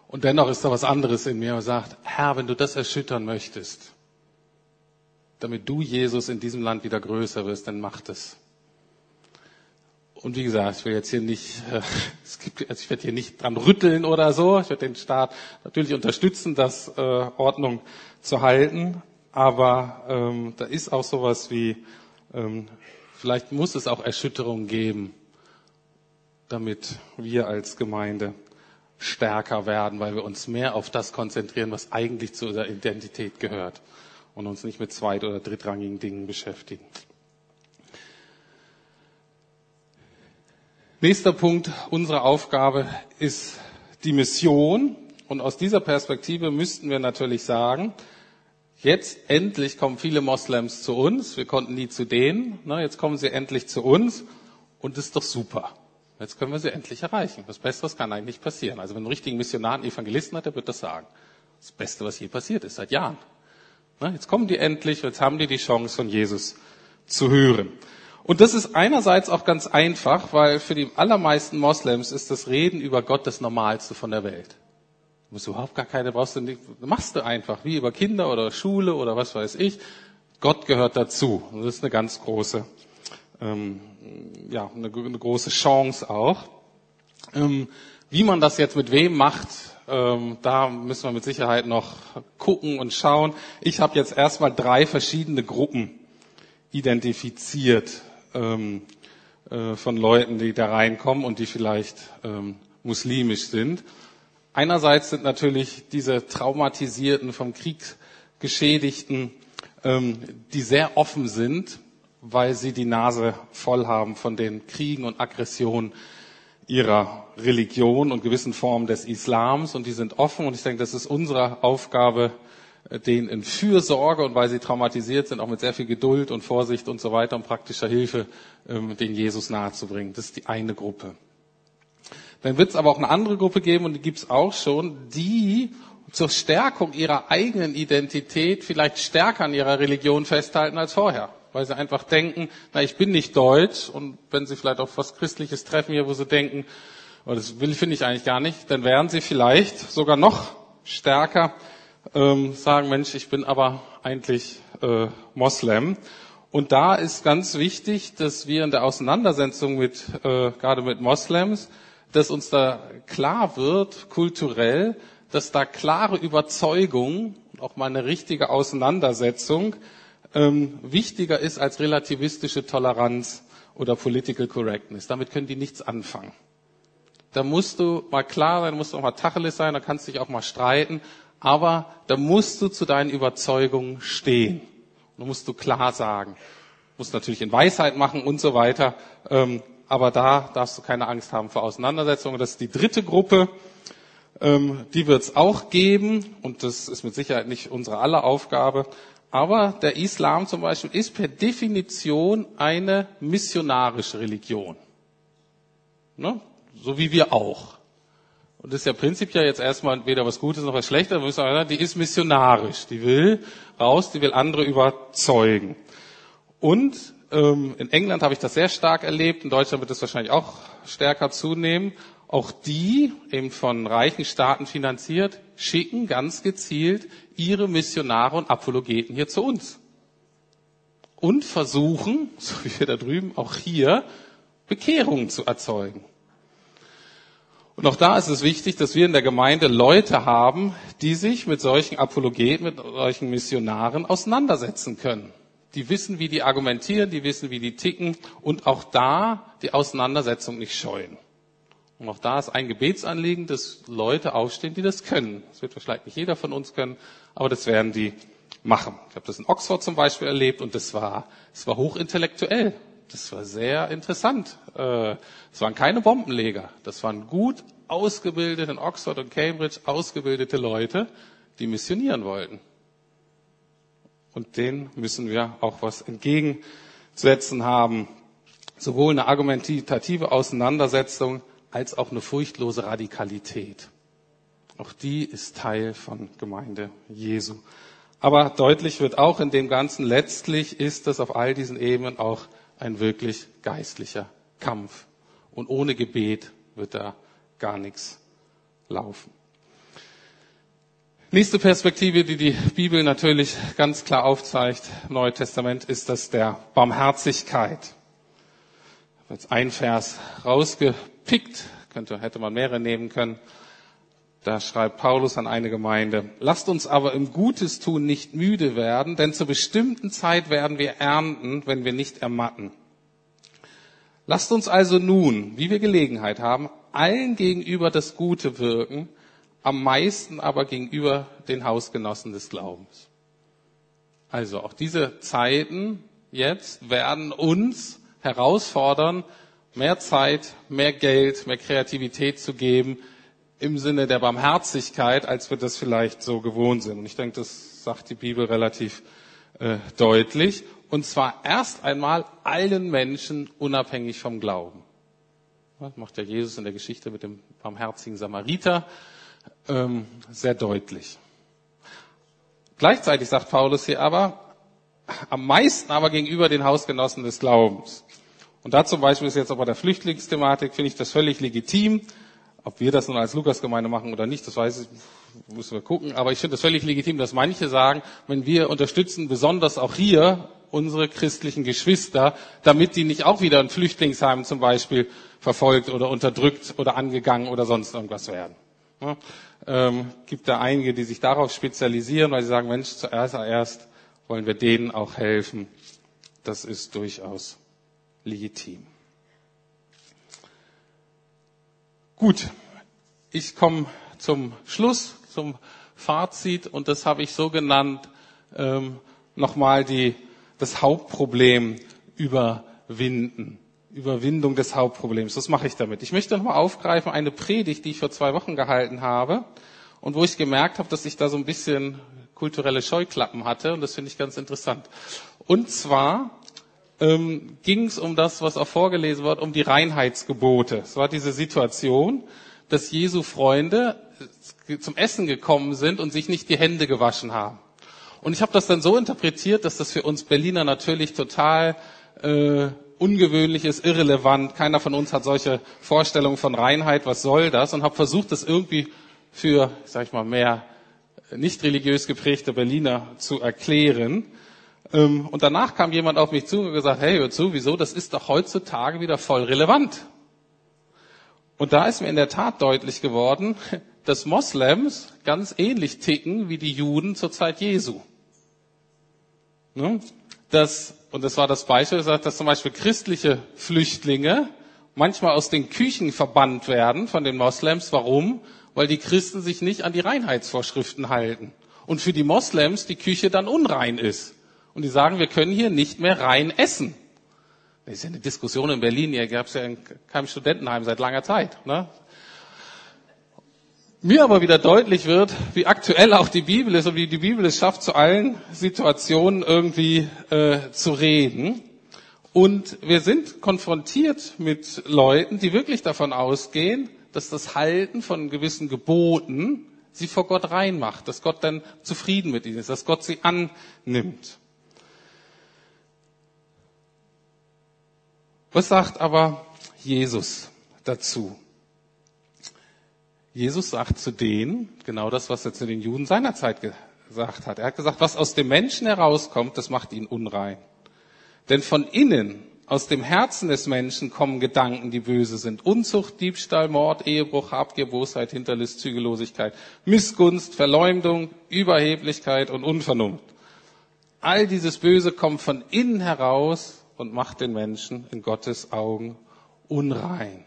Und dennoch ist da was anderes in mir, und sagt, Herr, wenn du das erschüttern möchtest, damit du, Jesus, in diesem Land wieder größer wirst, dann mach das. Und wie gesagt, ich will jetzt hier nicht, äh, es gibt, also ich werde hier nicht dran rütteln oder so. Ich werde den Staat natürlich unterstützen, das äh, Ordnung zu halten. Aber ähm, da ist auch sowas wie, ähm, vielleicht muss es auch Erschütterungen geben damit wir als Gemeinde stärker werden, weil wir uns mehr auf das konzentrieren, was eigentlich zu unserer Identität gehört und uns nicht mit zweit- oder drittrangigen Dingen beschäftigen. Nächster Punkt unserer Aufgabe ist die Mission. Und aus dieser Perspektive müssten wir natürlich sagen, jetzt endlich kommen viele Moslems zu uns. Wir konnten nie zu denen. Jetzt kommen sie endlich zu uns. Und das ist doch super. Jetzt können wir sie endlich erreichen. Was Besseres kann eigentlich passieren. Also wenn ein richtigen Missionar einen Evangelisten hat, der wird das sagen. Das Beste, was je passiert ist, seit Jahren. Jetzt kommen die endlich, jetzt haben die die Chance, von Jesus zu hören. Und das ist einerseits auch ganz einfach, weil für die allermeisten Moslems ist das Reden über Gott das Normalste von der Welt. Du musst überhaupt gar keine, brauchst du nicht, machst du einfach, wie über Kinder oder Schule oder was weiß ich. Gott gehört dazu. Und das ist eine ganz große ähm, ja, eine, eine, große Chance auch. Ähm, wie man das jetzt mit wem macht, ähm, da müssen wir mit Sicherheit noch gucken und schauen. Ich habe jetzt erstmal drei verschiedene Gruppen identifiziert ähm, äh, von Leuten, die da reinkommen und die vielleicht ähm, muslimisch sind. Einerseits sind natürlich diese traumatisierten, vom Krieg geschädigten, ähm, die sehr offen sind weil sie die Nase voll haben von den Kriegen und Aggressionen ihrer Religion und gewissen Formen des Islams und die sind offen und ich denke, das ist unsere Aufgabe, denen in Fürsorge und weil sie traumatisiert sind, auch mit sehr viel Geduld und Vorsicht und so weiter und praktischer Hilfe, ähm, den Jesus nahezubringen. Das ist die eine Gruppe. Dann wird es aber auch eine andere Gruppe geben und die gibt es auch schon, die zur Stärkung ihrer eigenen Identität vielleicht stärker an ihrer Religion festhalten als vorher weil sie einfach denken, na, ich bin nicht deutsch und wenn sie vielleicht auf was Christliches treffen hier, wo sie denken, oh, das will finde ich eigentlich gar nicht, dann werden sie vielleicht sogar noch stärker ähm, sagen, Mensch, ich bin aber eigentlich äh, Moslem. Und da ist ganz wichtig, dass wir in der Auseinandersetzung mit, äh, gerade mit Moslems, dass uns da klar wird, kulturell, dass da klare Überzeugung auch mal eine richtige Auseinandersetzung ähm, wichtiger ist als relativistische Toleranz oder Political Correctness. Damit können die nichts anfangen. Da musst du mal klar sein, musst du auch mal Tacheles sein, da kannst du dich auch mal streiten, aber da musst du zu deinen Überzeugungen stehen. Da musst du klar sagen. Musst natürlich in Weisheit machen und so weiter, ähm, aber da darfst du keine Angst haben vor Auseinandersetzungen. Das ist die dritte Gruppe. Ähm, die wird es auch geben und das ist mit Sicherheit nicht unsere aller Aufgabe. Aber der Islam zum Beispiel ist per Definition eine missionarische Religion. Ne? So wie wir auch. Und das ist ja prinzipiell jetzt erstmal weder was Gutes noch was Schlechtes, aber sagen, die ist missionarisch. Die will raus, die will andere überzeugen. Und ähm, in England habe ich das sehr stark erlebt, in Deutschland wird es wahrscheinlich auch stärker zunehmen. Auch die, eben von reichen Staaten finanziert, schicken ganz gezielt ihre Missionare und Apologeten hier zu uns. Und versuchen, so wie wir da drüben, auch hier Bekehrungen zu erzeugen. Und auch da ist es wichtig, dass wir in der Gemeinde Leute haben, die sich mit solchen Apologeten, mit solchen Missionaren auseinandersetzen können. Die wissen, wie die argumentieren, die wissen, wie die ticken und auch da die Auseinandersetzung nicht scheuen. Und auch da ist ein Gebetsanliegen, dass Leute aufstehen, die das können. Das wird vielleicht nicht jeder von uns können, aber das werden die machen. Ich habe das in Oxford zum Beispiel erlebt und das war, das war hochintellektuell. Das war sehr interessant. Äh, es waren keine Bombenleger. Das waren gut ausgebildete in Oxford und Cambridge ausgebildete Leute, die missionieren wollten. Und denen müssen wir auch was entgegensetzen haben. Sowohl eine argumentative Auseinandersetzung als auch eine furchtlose Radikalität. Auch die ist Teil von Gemeinde Jesu. Aber deutlich wird auch in dem Ganzen, letztlich ist das auf all diesen Ebenen auch ein wirklich geistlicher Kampf. Und ohne Gebet wird da gar nichts laufen. Nächste Perspektive, die die Bibel natürlich ganz klar aufzeigt, im Neuen Testament, ist das der Barmherzigkeit. Jetzt einen Vers rausgepickt, könnte, hätte man mehrere nehmen können. Da schreibt Paulus an eine Gemeinde, lasst uns aber im Gutes tun nicht müde werden, denn zur bestimmten Zeit werden wir ernten, wenn wir nicht ermatten. Lasst uns also nun, wie wir Gelegenheit haben, allen gegenüber das Gute wirken, am meisten aber gegenüber den Hausgenossen des Glaubens. Also auch diese Zeiten jetzt werden uns herausfordern, mehr Zeit, mehr Geld, mehr Kreativität zu geben im Sinne der Barmherzigkeit, als wir das vielleicht so gewohnt sind. Und ich denke, das sagt die Bibel relativ äh, deutlich. Und zwar erst einmal allen Menschen unabhängig vom Glauben. Das macht ja Jesus in der Geschichte mit dem barmherzigen Samariter ähm, sehr deutlich. Gleichzeitig sagt Paulus hier aber, am meisten aber gegenüber den Hausgenossen des Glaubens. Und da zum Beispiel ist jetzt bei der Flüchtlingsthematik, finde ich das völlig legitim. Ob wir das nun als Lukasgemeinde machen oder nicht, das weiß ich, müssen wir gucken. Aber ich finde es völlig legitim, dass manche sagen, wenn wir unterstützen, besonders auch hier unsere christlichen Geschwister, damit die nicht auch wieder in Flüchtlingsheim zum Beispiel verfolgt oder unterdrückt oder angegangen oder sonst irgendwas werden. Ja, ähm, gibt da einige, die sich darauf spezialisieren, weil sie sagen, Mensch, zuerst erst wollen wir denen auch helfen. Das ist durchaus legitim. Gut, ich komme zum Schluss, zum Fazit und das habe ich so genannt, ähm, nochmal die, das Hauptproblem überwinden. Überwindung des Hauptproblems. Was mache ich damit? Ich möchte nochmal aufgreifen eine Predigt, die ich vor zwei Wochen gehalten habe und wo ich gemerkt habe, dass ich da so ein bisschen kulturelle Scheuklappen hatte und das finde ich ganz interessant. Und zwar ähm, ging es um das, was auch vorgelesen wird, um die Reinheitsgebote. Es war diese Situation, dass Jesu Freunde zum Essen gekommen sind und sich nicht die Hände gewaschen haben. Und ich habe das dann so interpretiert, dass das für uns Berliner natürlich total äh, ungewöhnlich ist, irrelevant. Keiner von uns hat solche Vorstellungen von Reinheit. Was soll das? Und habe versucht, das irgendwie für, sag ich mal, mehr nicht religiös geprägte Berliner zu erklären. Ähm, und danach kam jemand auf mich zu und gesagt, hey, hör zu, wieso? Das ist doch heutzutage wieder voll relevant. Und da ist mir in der Tat deutlich geworden, dass Moslems ganz ähnlich ticken wie die Juden zur Zeit Jesu. Ne? Dass und das war das Beispiel, dass zum Beispiel christliche Flüchtlinge manchmal aus den Küchen verbannt werden von den Moslems. Warum? Weil die Christen sich nicht an die Reinheitsvorschriften halten. Und für die Moslems die Küche dann unrein ist. Und die sagen, wir können hier nicht mehr rein essen. Das ist ja eine Diskussion in Berlin, hier gab es ja in keinem Studentenheim seit langer Zeit. Ne? mir aber wieder deutlich wird, wie aktuell auch die Bibel ist und wie die Bibel es schafft, zu allen Situationen irgendwie äh, zu reden. Und wir sind konfrontiert mit Leuten, die wirklich davon ausgehen, dass das Halten von gewissen Geboten sie vor Gott reinmacht, dass Gott dann zufrieden mit ihnen ist, dass Gott sie annimmt. Was sagt aber Jesus dazu? Jesus sagt zu denen genau das, was er zu den Juden seiner Zeit gesagt hat. Er hat gesagt, was aus dem Menschen herauskommt, das macht ihn unrein. Denn von innen, aus dem Herzen des Menschen kommen Gedanken, die böse sind. Unzucht, Diebstahl, Mord, Ehebruch, Habgier, Bosheit, Hinterlist, Zügellosigkeit, Missgunst, Verleumdung, Überheblichkeit und Unvernunft. All dieses Böse kommt von innen heraus und macht den Menschen in Gottes Augen unrein.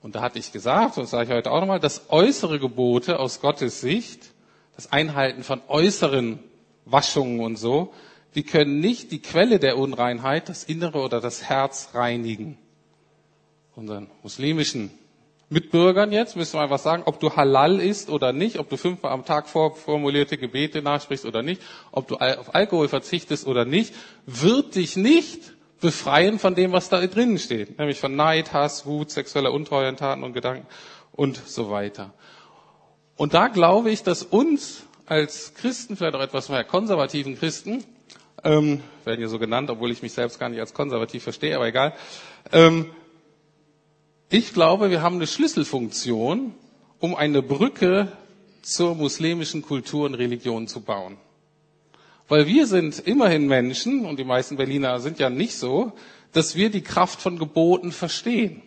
Und da hatte ich gesagt, und das sage ich heute auch nochmal, dass äußere Gebote aus Gottes Sicht, das Einhalten von äußeren Waschungen und so, die können nicht die Quelle der Unreinheit, das Innere oder das Herz reinigen. Unseren muslimischen Mitbürgern jetzt müssen wir einfach sagen, ob du halal isst oder nicht, ob du fünfmal am Tag vorformulierte Gebete nachsprichst oder nicht, ob du auf Alkohol verzichtest oder nicht, wird dich nicht befreien von dem, was da drinnen steht, nämlich von Neid, Hass, Wut, sexueller Untreue, Taten und Gedanken und so weiter. Und da glaube ich, dass uns als Christen, vielleicht auch etwas mehr konservativen Christen, ähm, werden ja so genannt, obwohl ich mich selbst gar nicht als konservativ verstehe, aber egal. Ähm, ich glaube, wir haben eine Schlüsselfunktion, um eine Brücke zur muslimischen Kultur und Religion zu bauen. Weil wir sind immerhin Menschen, und die meisten Berliner sind ja nicht so, dass wir die Kraft von Geboten verstehen.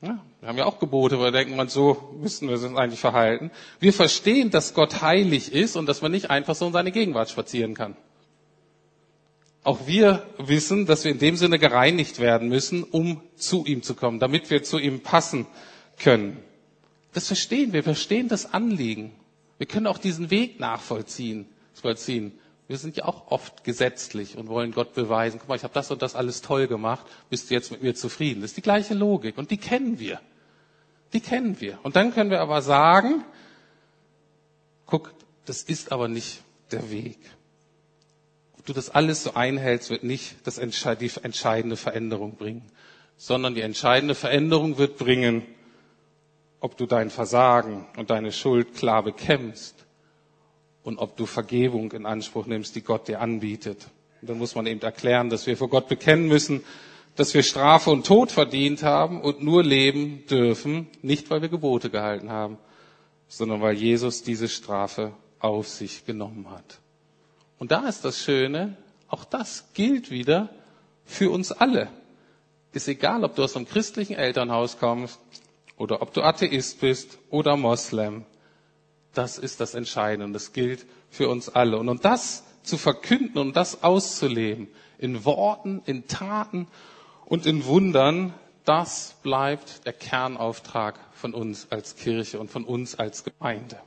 Ja, wir haben ja auch Gebote, weil wir denken, man, so müssen wir uns eigentlich verhalten. Wir verstehen, dass Gott heilig ist und dass man nicht einfach so in seine Gegenwart spazieren kann. Auch wir wissen, dass wir in dem Sinne gereinigt werden müssen, um zu ihm zu kommen, damit wir zu ihm passen können. Das verstehen wir, verstehen das Anliegen. Wir können auch diesen Weg nachvollziehen. Vollziehen. Wir sind ja auch oft gesetzlich und wollen Gott beweisen, guck mal, ich habe das und das alles toll gemacht, bist du jetzt mit mir zufrieden? Das ist die gleiche Logik und die kennen wir. Die kennen wir. Und dann können wir aber sagen, guck, das ist aber nicht der Weg. Du das alles so einhältst, wird nicht das die entscheidende Veränderung bringen, sondern die entscheidende Veränderung wird bringen, ob du dein Versagen und deine Schuld klar bekämpfst und ob du Vergebung in Anspruch nimmst, die Gott dir anbietet. Und dann muss man eben erklären, dass wir vor Gott bekennen müssen, dass wir Strafe und Tod verdient haben und nur leben dürfen, nicht weil wir Gebote gehalten haben, sondern weil Jesus diese Strafe auf sich genommen hat. Und da ist das Schöne, auch das gilt wieder für uns alle. Ist egal, ob du aus einem christlichen Elternhaus kommst oder ob du Atheist bist oder Moslem. Das ist das Entscheidende. Das gilt für uns alle. Und um das zu verkünden und um das auszuleben, in Worten, in Taten und in Wundern, das bleibt der Kernauftrag von uns als Kirche und von uns als Gemeinde.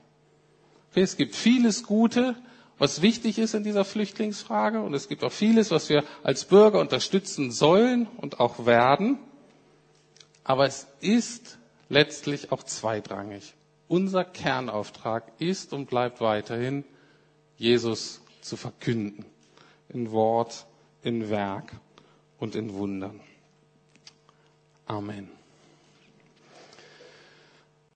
Okay, es gibt vieles Gute, was wichtig ist in dieser Flüchtlingsfrage und es gibt auch vieles, was wir als Bürger unterstützen sollen und auch werden. Aber es ist letztlich auch zweitrangig. Unser Kernauftrag ist und bleibt weiterhin, Jesus zu verkünden. In Wort, in Werk und in Wundern. Amen.